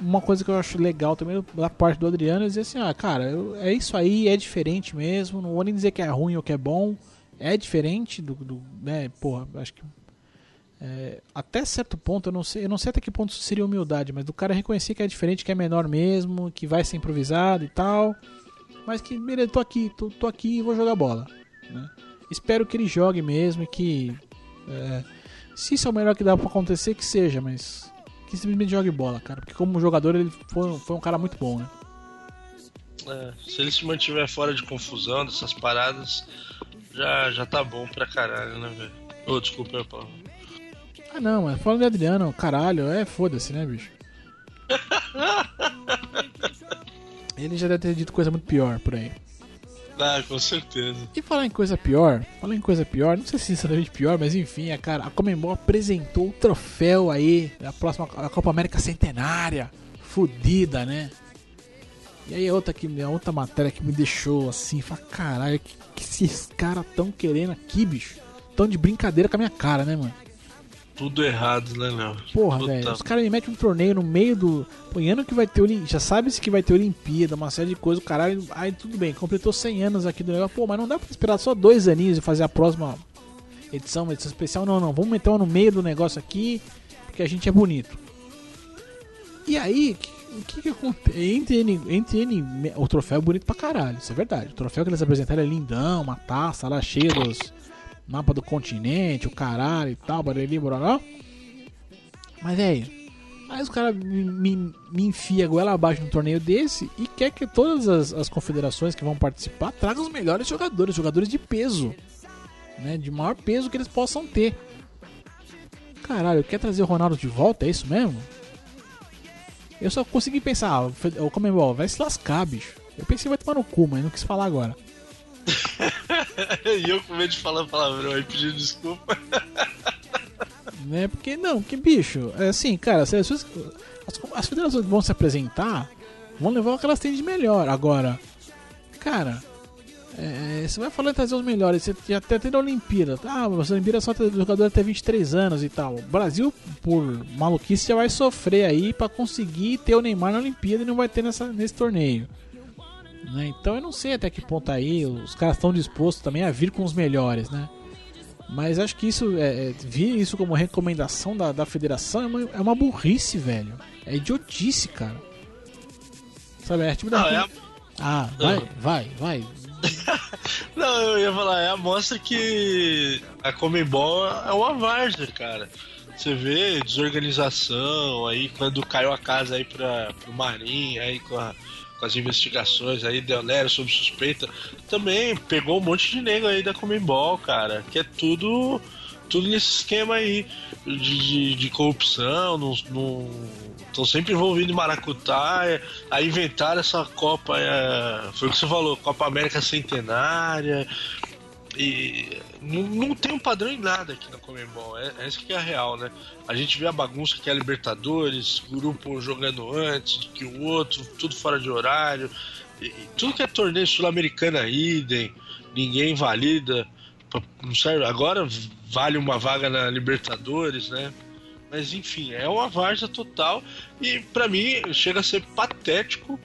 uma coisa que eu acho legal também da parte do Adriano é dizer assim, ah, cara, eu- é isso aí, é diferente mesmo, não vou nem dizer que é ruim ou que é bom, é diferente do, do né, porra, acho que é, até certo ponto, eu não sei, eu não sei até que ponto seria humildade, mas do cara reconhecer que é diferente, que é menor mesmo, que vai ser improvisado e tal, mas que, beleza, tô aqui, tô, tô aqui e vou jogar bola, né? Espero que ele jogue mesmo e que é, se isso é o melhor que dá pra acontecer, que seja, mas que simplesmente jogue bola, cara. Porque como jogador ele foi, foi um cara muito bom, né? É, se ele se mantiver fora de confusão dessas paradas, já, já tá bom pra caralho, né, velho? Ô, desculpa aí, Paulo. Ah não, mas falando de Adriano, caralho, é foda-se, né, bicho? Ele já deve ter dito coisa muito pior por aí. Ah, com certeza. E falar em coisa pior, falar em coisa pior, não sei se sinceramente pior, mas enfim, a cara, a Comembol apresentou o troféu aí da próxima a Copa América Centenária. Fudida, né? E aí a outra, que, a outra matéria que me deixou assim, fala, caralho, que, que esses caras tão querendo aqui, bicho? Tão de brincadeira com a minha cara, né, mano? Tudo errado, né, Léo? Porra, velho, os caras me metem um torneio no meio do. Pô, ano que vai ter. Já sabe-se que vai ter Olimpíada, uma série de coisas, o caralho. Aí tudo bem, completou 100 anos aqui do negócio. Pô, mas não dá pra esperar só dois aninhos e fazer a próxima edição, uma edição especial. Não, não, vamos meter uma no meio do negócio aqui, porque a gente é bonito. E aí, o que que acontece? Entre, N- entre N- o troféu é bonito pra caralho, isso é verdade. O troféu que eles apresentaram é lindão, uma taça lá cheia dos mapa do continente, o caralho e tal, barulho, bororó. Mas é Aí os caras me, me, me enfia goela abaixo num torneio desse e quer que todas as, as confederações que vão participar tragam os melhores jogadores, jogadores de peso, né? De maior peso que eles possam ter. Caralho, quer trazer o Ronaldo de volta? É isso mesmo? Eu só consegui pensar, ah, o Comembol vai se lascar, bicho. Eu pensei vai tomar no cu, mas não quis falar agora. e eu com medo de falar palavrão aí, pedindo desculpa. né? Porque não, que bicho, é assim, cara, as, as, as federações vão se apresentar vão levar o que elas têm de melhor. Agora, cara, é, você vai falar em trazer os melhores, você já até tem a Olimpíada. Ah, mas a Olimpíada só tem jogador até 23 anos e tal. O Brasil, por maluquice, já vai sofrer aí pra conseguir ter o Neymar na Olimpíada e não vai ter nessa, nesse torneio. Né? Então eu não sei até que ponto aí os caras estão dispostos também a vir com os melhores, né? Mas acho que isso, é, é, vir isso como recomendação da, da federação é uma, é uma burrice, velho. É idiotice, cara. Sabe, é tipo da. Não, é Ah, vai, vai, vai. Não, eu ia falar, é a mostra que a Comembol é uma várzea, cara. Você vê desorganização aí, quando caiu a casa aí pra, pro Marinho, aí com, a- com as investigações aí, Deonero sob suspeita, também pegou um monte de nego aí da Comembol, cara, que é tudo, tudo nesse esquema aí de, de, de corrupção, estão sempre envolvidos em maracutaia, aí inventaram essa Copa, é, foi o que você falou, Copa América Centenária, e não, não tem um padrão em nada aqui na Comembol, é, é isso que é a real, né? A gente vê a bagunça que é a Libertadores, grupo jogando antes do que o outro, tudo fora de horário, e, e tudo que é torneio sul-americana, idem, ninguém valida, não serve, agora vale uma vaga na Libertadores, né? Mas enfim, é uma várzea total e pra mim chega a ser patético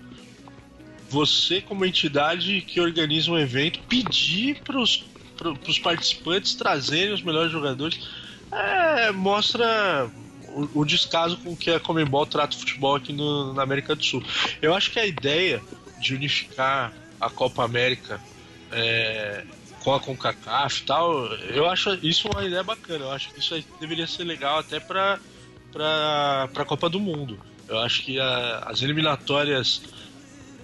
você, como entidade que organiza um evento, pedir para os participantes trazerem os melhores jogadores. É, mostra o, o descaso com que a Comembol trata o futebol aqui no- na América do Sul. Eu acho que a ideia de unificar a Copa América é, com a CONCACAF e tal, eu acho isso uma ideia bacana. Eu acho que isso deveria ser legal até para a Copa do Mundo. Eu acho que a- as eliminatórias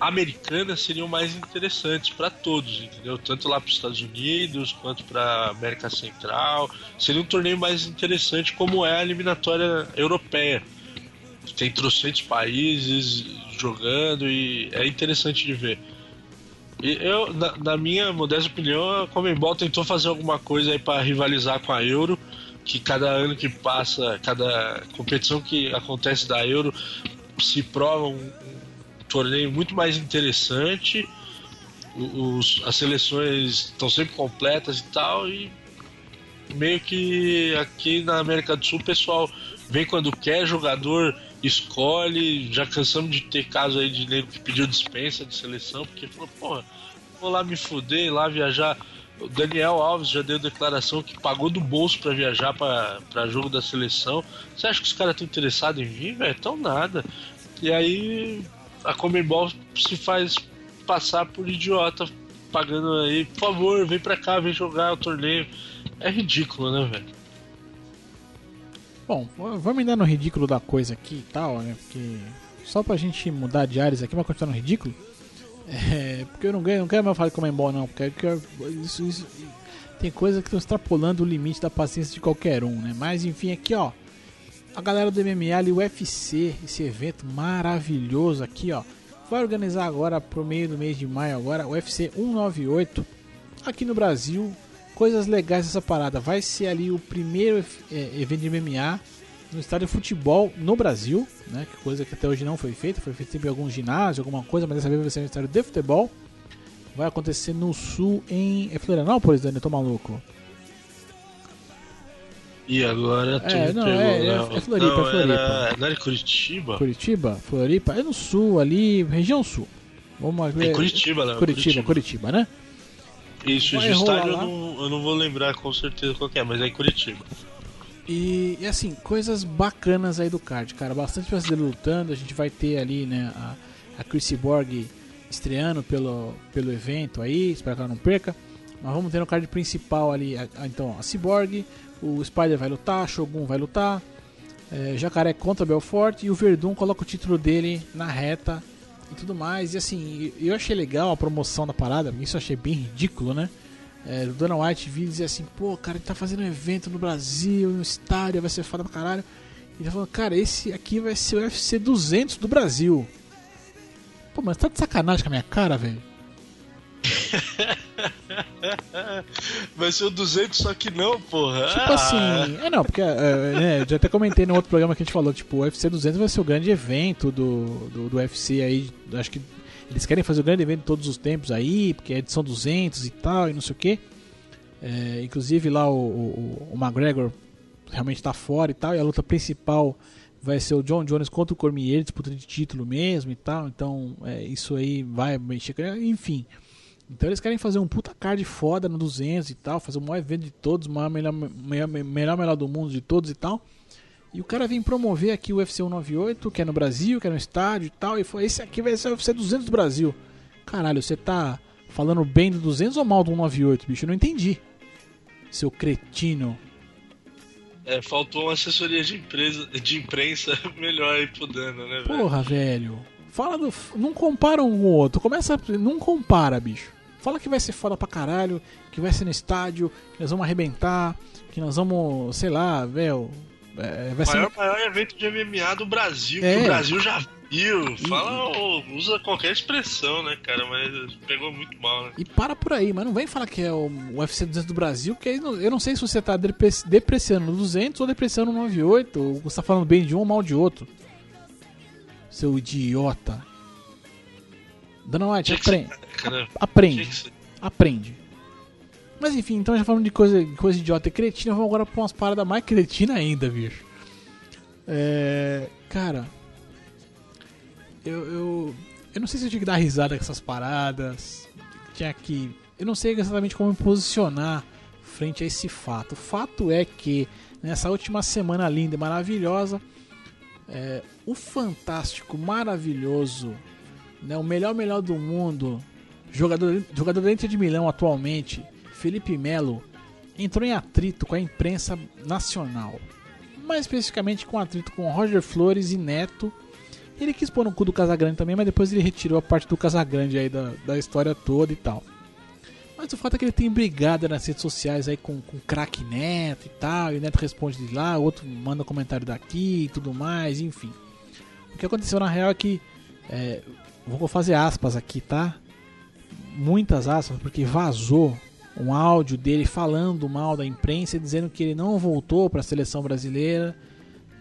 americanas seriam mais interessantes para todos, entendeu? Tanto lá para os Estados Unidos quanto para América Central. Seria um torneio mais interessante, como é a eliminatória europeia. Tem trocentos países jogando e é interessante de ver. E eu, na, na minha modesta opinião, a Comembol tentou fazer alguma coisa aí para rivalizar com a Euro, que cada ano que passa, cada competição que acontece da Euro se prova um torneio muito mais interessante. Os, as seleções estão sempre completas e tal, e meio que aqui na América do Sul o pessoal vem quando quer, jogador escolhe. Já cansamos de ter caso aí de nego que pediu dispensa de seleção, porque falou, porra, vou lá me fuder, lá viajar. O Daniel Alves já deu declaração que pagou do bolso pra viajar pra jogo da seleção. Você acha que os caras estão interessados em vir, velho? Tão nada. E aí a Comembol se faz passar por idiota, pagando aí, por favor, vem pra cá, vem jogar o torneio. É ridículo, né, velho? Bom, vamos ainda no ridículo da coisa aqui e tal, né? Porque só pra gente mudar de áreas aqui, mas continuar no ridículo. É, porque eu não, ganho, não quero mais falar de Comembol, não. Porque porque isso, isso- tem coisas que estão extrapolando o limite da paciência de qualquer um, né? Mas enfim, aqui ó. A galera do MMA ali, o UFC, esse evento maravilhoso aqui, ó. Vai organizar agora pro meio do mês de maio agora, o UFC 198 aqui no Brasil. Coisas legais dessa parada. Vai ser ali o primeiro é, evento de MMA no estádio de futebol no Brasil, né? Que coisa que até hoje não foi feita. Foi feita em algum ginásio, alguma coisa, mas dessa vez vai ser no estádio de futebol. Vai acontecer no sul em. É Florianópolis, Dani? Eu tô maluco. E agora tu É, não, é- é- é Floripa, não, é Floripa. Era, não era Curitiba? Curitiba, Floripa, é no sul ali, região sul. Vamos É Curitiba, Léo. Curitiba, Curitiba, né? Isso, Vai o rolar estádio eu não, eu não vou lembrar com certeza qual é, mas é em Curitiba. E, e, assim, coisas bacanas aí do card, cara. Bastante brasileiro lutando. A gente vai ter ali, né, a, a Chrissy Borg estreando pelo, pelo evento aí. Espero que ela não perca. Mas vamos ter no card principal ali, a- a- então, a Cyborg. O Spider vai lutar, Shogun vai lutar. é, Jacaré contra Belfort. E o Verdun coloca o título dele na reta e tudo mais. E assim, eu achei legal a promoção da parada. Isso eu achei bem ridículo, né? É, o Dana White vir dizer assim, pô, cara, ele tá fazendo um evento no Brasil, no estádio, vai ser foda pra caralho. Ele falou, cara, esse aqui vai ser o UFC 200 do Brasil. Pô, mas tá de sacanagem com a minha cara, velho. Vai ser o 200, só que não, porra. Tipo Ah, assim, é não, porque é, né, eu já até comentei no outro programa que a gente falou, tipo, o UFC 200 vai ser o grande evento do, do, do UFC aí, acho que eles querem fazer o grande evento de todos os tempos aí, porque é edição 200 e tal, e não sei o que. inclusive lá o, o, o McGregor realmente tá fora e tal, e a luta principal vai ser o John Jones contra o Cormier, disputa de título mesmo e tal, então é, isso aí vai mexer, com- enfim. Então eles querem fazer um puta card foda no 200 e tal, fazer o maior evento de todos, o maior melhor, melhor, melhor, melhor do mundo de todos e tal. E o cara vem promover aqui o UFC 198, que é no Brasil, que é no estádio e tal, e foi esse aqui vai ser o UFC 200 do Brasil. Caralho, você tá falando bem do 200 ou mal do 198, bicho? Eu não entendi. Seu cretino. É, faltou uma assessoria de, empresa, de imprensa melhor aí pro Dano, né, velho? Porra, velho. Fala do. Não compara um com o outro. Começa. Não compara, bicho. Fala que vai ser foda pra caralho, que vai ser no estádio, que nós vamos arrebentar, que nós vamos, sei lá, velho. É, vai O ser. maior, maior evento de MMA do Brasil, É. que o Brasil já viu. Fala, ou usa qualquer expressão, né, cara? Mas pegou muito mal, né? E para por aí, mas não vem falar que é o UFC 200 do Brasil, que aí eu não sei se você tá depre- depreciando o 200 ou depreciando o 98, ou você tá falando bem de um ou mal de outro. Seu idiota. Dona White, aprende. Aprende. aprende. Mas enfim, então já falando de coisa, coisa idiota e cretina, vamos agora pra umas paradas mais cretina ainda, bicho. É. Cara. Eu, eu. Eu não sei se eu tinha que dar risada com essas paradas. Tinha que. Eu não sei exatamente como me posicionar frente a esse fato. O fato é que nessa última semana linda e maravilhosa, é, o fantástico, maravilhoso, né, o melhor melhor do mundo, jogador, jogador Inter de Milão atualmente, Felipe Melo, entrou em atrito com a imprensa nacional. Mais especificamente com atrito com Roger Flores e Neto. Ele quis pôr no cu do Casagrande também, mas depois ele retirou a parte do Casagrande aí da, da história toda e tal. Mas o fato é que ele tem brigado nas redes sociais aí com, com o craque Neto e tal, e o Neto responde de lá, o outro manda comentário daqui e tudo mais, enfim. O que aconteceu na real é que. é, vou fazer aspas aqui, tá? Muitas aspas, porque vazou um áudio dele falando mal da imprensa dizendo que ele não voltou para a seleção brasileira.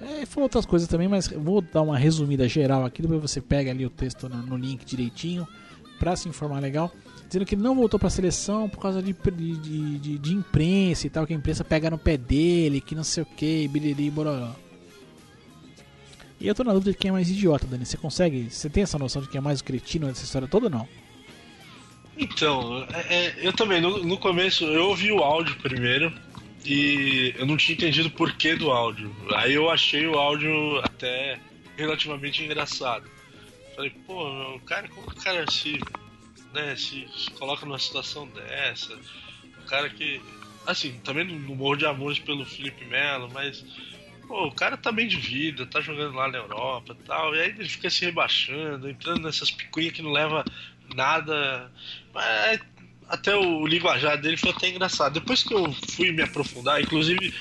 É, falou outras coisas também, mas vou dar uma resumida geral aqui, depois você pega ali o texto no, no link direitinho para se informar legal. dizendo que ele não voltou pra seleção por causa de, de, de, de- imprensa e tal, que a imprensa pega no pé dele, que não sei o que, biriri, bororó. E eu tô na dúvida de quem é mais idiota, Dani. Você consegue. Você tem essa noção de quem é mais cretino dessa história toda ou não? Então, é- é, eu também, no, no começo, eu ouvi o áudio primeiro e eu não tinha entendido o porquê do áudio. Aí eu achei o áudio até relativamente engraçado. Falei, pô, meu, cara, como o cara se, né, se, se coloca numa situação dessa? O cara que. Assim, também não morro de amores pelo Felipe Melo, mas. Pô, o cara tá bem de vida, tá jogando lá na Europa e tal, e aí ele fica se rebaixando, entrando nessas picuinhas que não leva nada. Mas até o linguajar dele foi até engraçado. Depois que eu fui me aprofundar, inclusive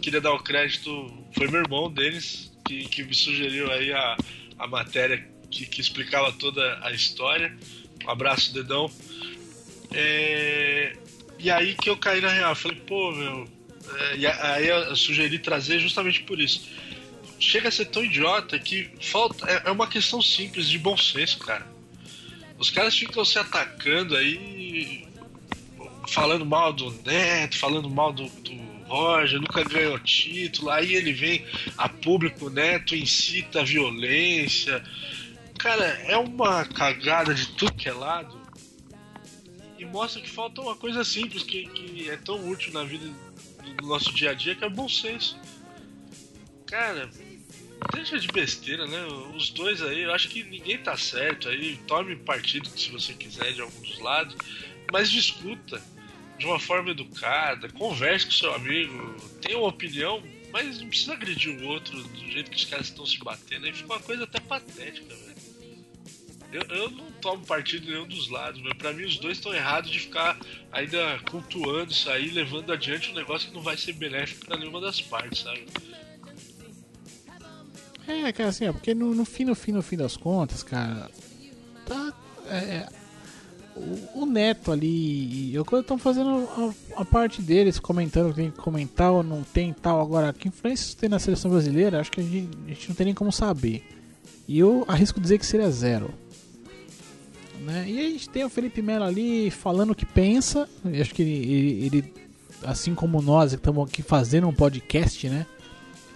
queria dar o crédito, foi meu irmão Denis que, que me sugeriu aí a, a matéria que, que explicava toda a história. Um abraço, dedão. É, e aí que eu caí na real, falei, pô, meu. É, e aí eu sugeri trazer justamente por isso. Chega a ser tão idiota que falta. É, é uma questão simples de bom senso, cara. Os caras ficam se atacando aí, falando mal do Neto, falando mal do, do Roger, nunca ganhou título. Aí ele vem a público, Neto incita a violência. Cara, é uma cagada de tudo que é lado. E mostra que falta uma coisa simples que, que é tão útil na vida do nosso dia a dia, que é o bom senso. Cara, deixa de besteira, né? Os dois aí, eu acho que ninguém tá certo aí. Tome partido se você quiser de algum dos lados, mas discuta de uma forma educada, converse com seu amigo, tenha uma opinião, mas não precisa agredir o outro do jeito que os caras estão se batendo. Aí fica uma coisa até patética, velho. Eu, eu não tomo partido nenhum dos lados, mas pra mim os dois estão errados de ficar ainda cultuando isso aí, levando adiante um negócio que não vai ser benéfico pra nenhuma das partes, sabe? É, cara, assim, ó, porque no, no fim, no fim, no fim das contas, cara, tá. é, o, o Neto ali, eu estão fazendo a, a parte deles, comentando que tem que comentar ou não tem tal. Agora, que influência isso tem na seleção brasileira, acho que a gente, a gente não tem nem como saber. E eu arrisco dizer que seria zero. Né? E a gente tem o Felipe Melo ali falando o que pensa. Eu acho que ele, ele- assim como nós, estamos aqui fazendo um podcast, né?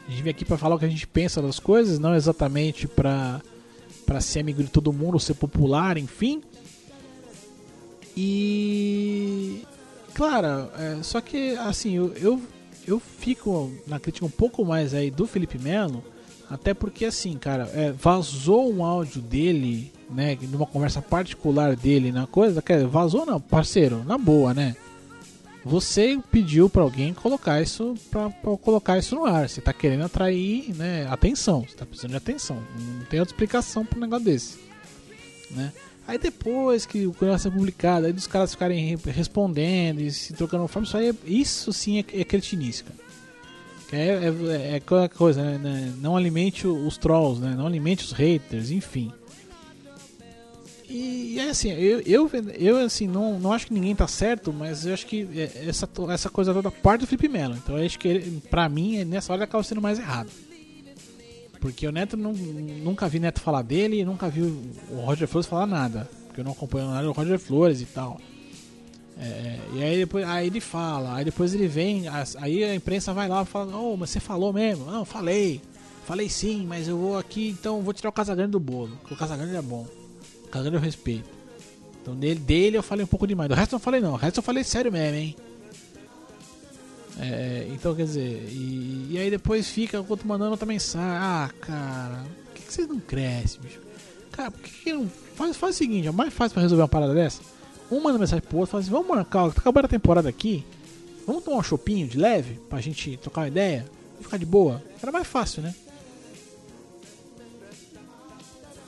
A gente vem aqui pra falar o que a gente pensa das coisas, não exatamente pra, pra ser amigo de todo mundo, ser popular, enfim. E. Claro, é, só que assim, eu, eu, eu fico na crítica um pouco mais aí do Felipe Melo, até porque assim, cara, é, vazou um áudio dele, né, numa conversa particular dele na coisa, quer, vazou não, parceiro, na boa, né? Você pediu pra alguém colocar isso pra colocar isso no ar. Você tá querendo atrair, né, atenção. Você tá precisando de atenção. Não tem outra explicação pra um negócio desse, né? Aí depois que o negócio é publicado, aí dos caras ficarem re- respondendo e se trocando forma, isso aí é, isso sim é, é cretinice, cara. É, é, é coisa, né, né? Não alimente os trolls, né? Não alimente os haters, enfim. E, é assim, eu, eu, eu assim, não, não acho que ninguém tá certo, mas eu acho que é, essa, essa coisa toda parte do Felipe Melo. Então eu acho que ele, pra mim, nessa hora acaba sendo mais errado. Porque o Neto não, nunca vi Neto falar dele nunca vi o Roger Flores falar nada. Porque eu não acompanho nada do Roger Flores e tal. É, e aí depois aí ele fala, aí depois ele vem, aí a imprensa vai lá e fala, oh, mas você falou mesmo? Não, falei. Falei sim, mas eu vou aqui, então vou tirar o Casagrande do bolo. Porque o Casagrande é bom. O Casagrande eu respeito. Então dele, dele eu falei um pouco demais. Do resto eu não falei não. O resto eu falei sério mesmo, hein? É, então quer dizer, e, e aí depois fica o outro mandando outra mensagem. Ah, cara, por que, que vocês não crescem, bicho? Cara, por que, que não. Faz, faz o seguinte, é mais fácil pra resolver uma parada dessa. Um manda mensagem pro outro, fala assim, vamos marcar, tá acabando a temporada aqui. Vamos tomar um chopinho de leve pra gente trocar uma ideia e ficar de boa. Era mais fácil, né?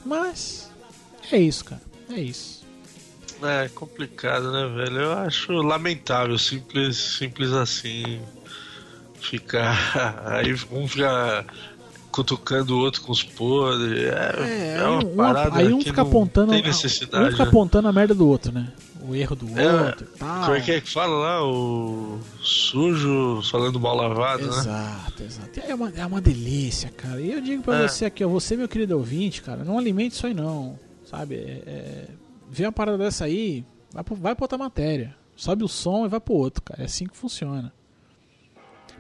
Mas é isso, cara. É isso. É complicado, né, velho? Eu acho lamentável, simples, simples assim. Ficar. Aí um fica cutucando o outro com os podres. É, é, uma aí um- parada aí um fica apontando tem um necessidade. fica né? apontando a merda do outro, né? O erro do É, outro e tal. Como é que é que fala lá? O sujo falando mal lavado, né? Exato, exato. É uma, é uma delícia, cara. E eu digo pra É. você aqui, ó, você, meu querido ouvinte, cara, não alimente isso aí não. Sabe? É, é, vê uma parada dessa aí, vai, pro, vai pra outra matéria. Sobe o som e vai pro outro, cara. É assim que funciona.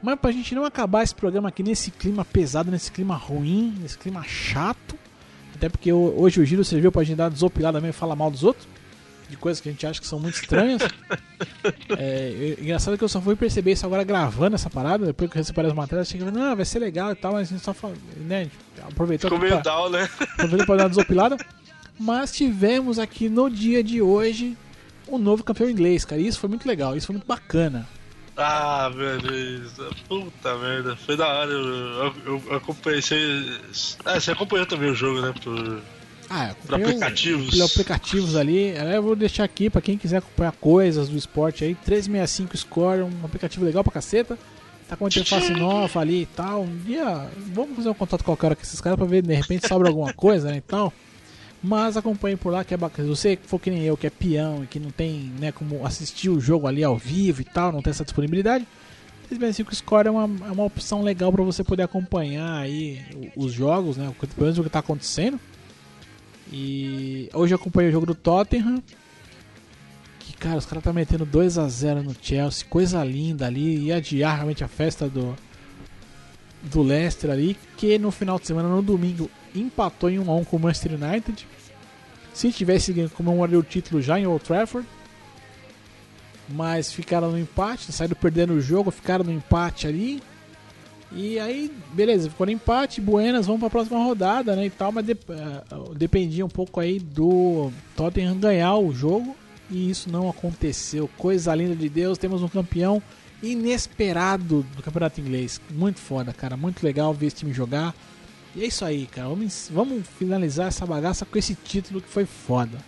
Mas pra gente não acabar esse programa aqui nesse clima pesado, nesse clima ruim, nesse clima chato. Até porque ho- hoje o Giro serviu pra gente dar desopilada mesmo e falar mal dos outros. De coisas que a gente acha que são muito estranhas. É, engraçado que eu só fui perceber isso agora gravando essa parada. Depois que eu recebi as matérias, achei que não, vai ser legal e tal, mas a gente só falou, né? Aproveitou Ficou meio pra- down, né? Aproveita para dar uma desopilada. Mas tivemos aqui no dia de hoje um novo campeão inglês, cara. E isso foi muito legal, isso foi muito bacana. Ah, velho, isso- puta merda, foi da hora. Eu, eu, eu acompanhei. Você, ah, você acompanhou também o jogo, né? Por, Ah, por acompanhei o- aplicativos. Pelos aplicativos ali. É, Eu vou deixar aqui pra quem quiser acompanhar coisas do esporte aí. 365 Score, um aplicativo legal pra caceta. Tá com uma interface nova ali e tal. Um dia, vamos fazer um contato qualquer hora com esses caras pra ver de repente sobra alguma coisa, né? Então. Mas acompanhe por lá que é bacana. Se você for que nem eu, que é peão e que não tem né, como assistir o jogo ali ao vivo e tal, não tem essa disponibilidade, 365 Score é uma, é uma opção legal pra você poder acompanhar aí os jogos, né? Pelo menos o que tá acontecendo. E hoje eu acompanhei o jogo do Tottenham. Que, cara, os caras tá metendo 2 a 0 no Chelsea. Coisa linda ali. Ia adiar realmente a festa do, do Leicester ali. Que no final de semana, no domingo, empatou em 1 a 1 com o Manchester United. Se tivesse ganho, comemoraria o título já em Old Trafford. Mas ficaram no empate, saíram perdendo o jogo, ficaram no empate ali. E aí, beleza, ficou no empate, Buenas, vamos pra próxima rodada, né, e tal, mas dep- eh, dependia um pouco aí do Tottenham ganhar o jogo, e isso não aconteceu. Coisa linda de Deus, temos um campeão inesperado do Campeonato Inglês. Muito foda, cara, muito legal ver esse time jogar. E é isso aí, cara, vamos, vamos finalizar essa bagaça com esse título que foi foda.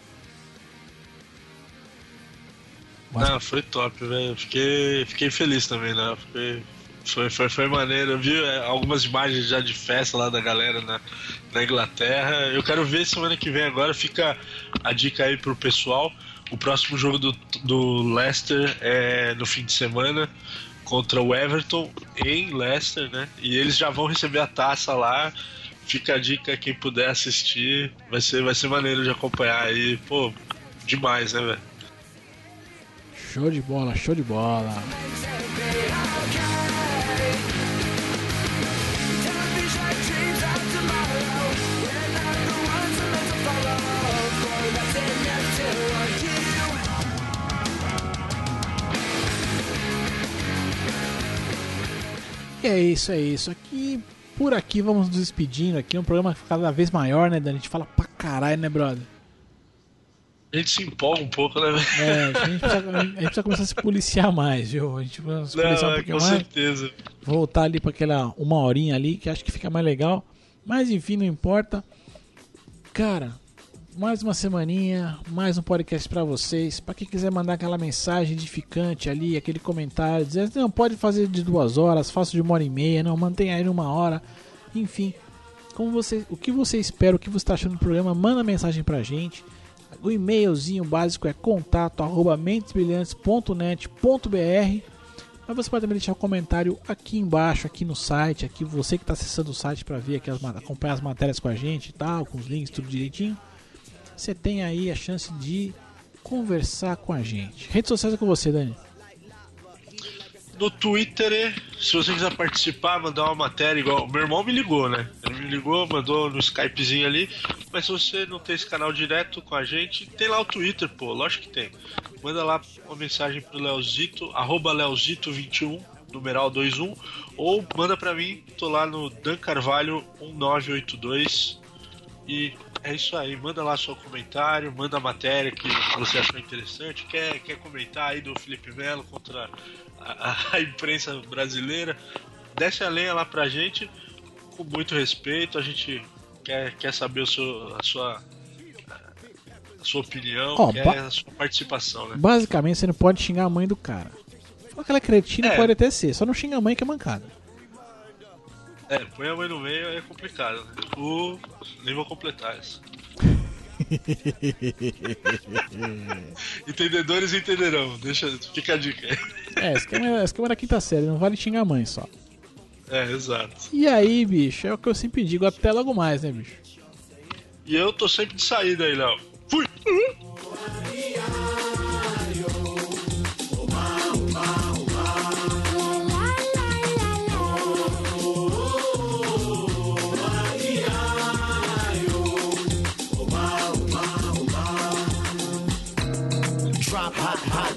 Não, foi top, velho. Fiquei, fiquei feliz também, né? Fiquei, foi, foi, foi maneiro. Eu vi é, algumas imagens já de festa lá da galera na, na Inglaterra. Eu quero ver semana que vem agora. Fica a dica aí pro pessoal. O próximo jogo do, do Leicester é no fim de semana contra o Everton em Leicester, né? E eles já vão receber a taça lá. Fica a dica, quem puder assistir, vai ser, vai ser maneiro de acompanhar aí. Pô, demais, né, velho? Show de bola, show de bola. É isso, é isso. Aqui, por aqui, vamos nos despedindo aqui. Um programa cada vez maior, né, Dani? A gente fala pra caralho, né, brother? A gente se empolga um pouco, né? É, a gente, precisa, a gente precisa começar a se policiar mais, viu? A gente precisa se policiar um Não, é, pouquinho com mais. certeza. Voltar ali pra aquela uma horinha ali, que acho que fica mais legal. Mas enfim, não importa. Cara, mais uma semaninha, mais um podcast pra vocês. Pra quem quiser mandar aquela mensagem edificante ali, aquele comentário, dizer, não, pode fazer de duas horas, faço de uma hora e meia, não, mantenha aí numa hora. Enfim, como você, o que você espera, o que você está achando do programa, manda mensagem pra gente. O e-mailzinho básico é contato arroba mentesbrilhantes.net.br mas você pode também deixar um comentário aqui embaixo, aqui no site, aqui você que está acessando o site para ver aqui as, acompanhar as matérias com a gente e tal, com os links, tudo direitinho. Você tem aí a chance de conversar com a gente. Redes sociais é com você, Dani. No Twitter, se você quiser participar, mandar uma matéria igual. Meu irmão me ligou, né? Ele me ligou, mandou no Skypezinho ali. Mas se você não tem esse canal direto com a gente, tem lá o Twitter, pô, lógico que tem. Manda lá uma mensagem pro Leozito, arroba Leozito21, numeral 21, ou manda pra mim, tô lá no Dan Carvalho 1982. E é isso aí, manda lá seu comentário, manda a matéria que você achou interessante, quer, quer comentar aí do Felipe Melo contra a, a imprensa brasileira, desce a lenha lá pra gente, com muito respeito, a gente quer, quer saber seu, a sua a sua opinião, quer ba- a sua participação, né? Basicamente, você não pode xingar a mãe do cara. Fala que ela é cretina, É. pode até ser. Só não xinga a mãe que é mancada. É, põe a mãe no meio é complicado, né? O... Nem vou completar isso. Entendedores entenderão, deixa, fica a dica aí. É, esquema, esquema da quinta série, não vale xingar a mãe só. É, exato. E aí, bicho, é o que eu sempre digo, até logo mais, né, bicho? E eu tô sempre de saída aí, Léo. Fui! Maria,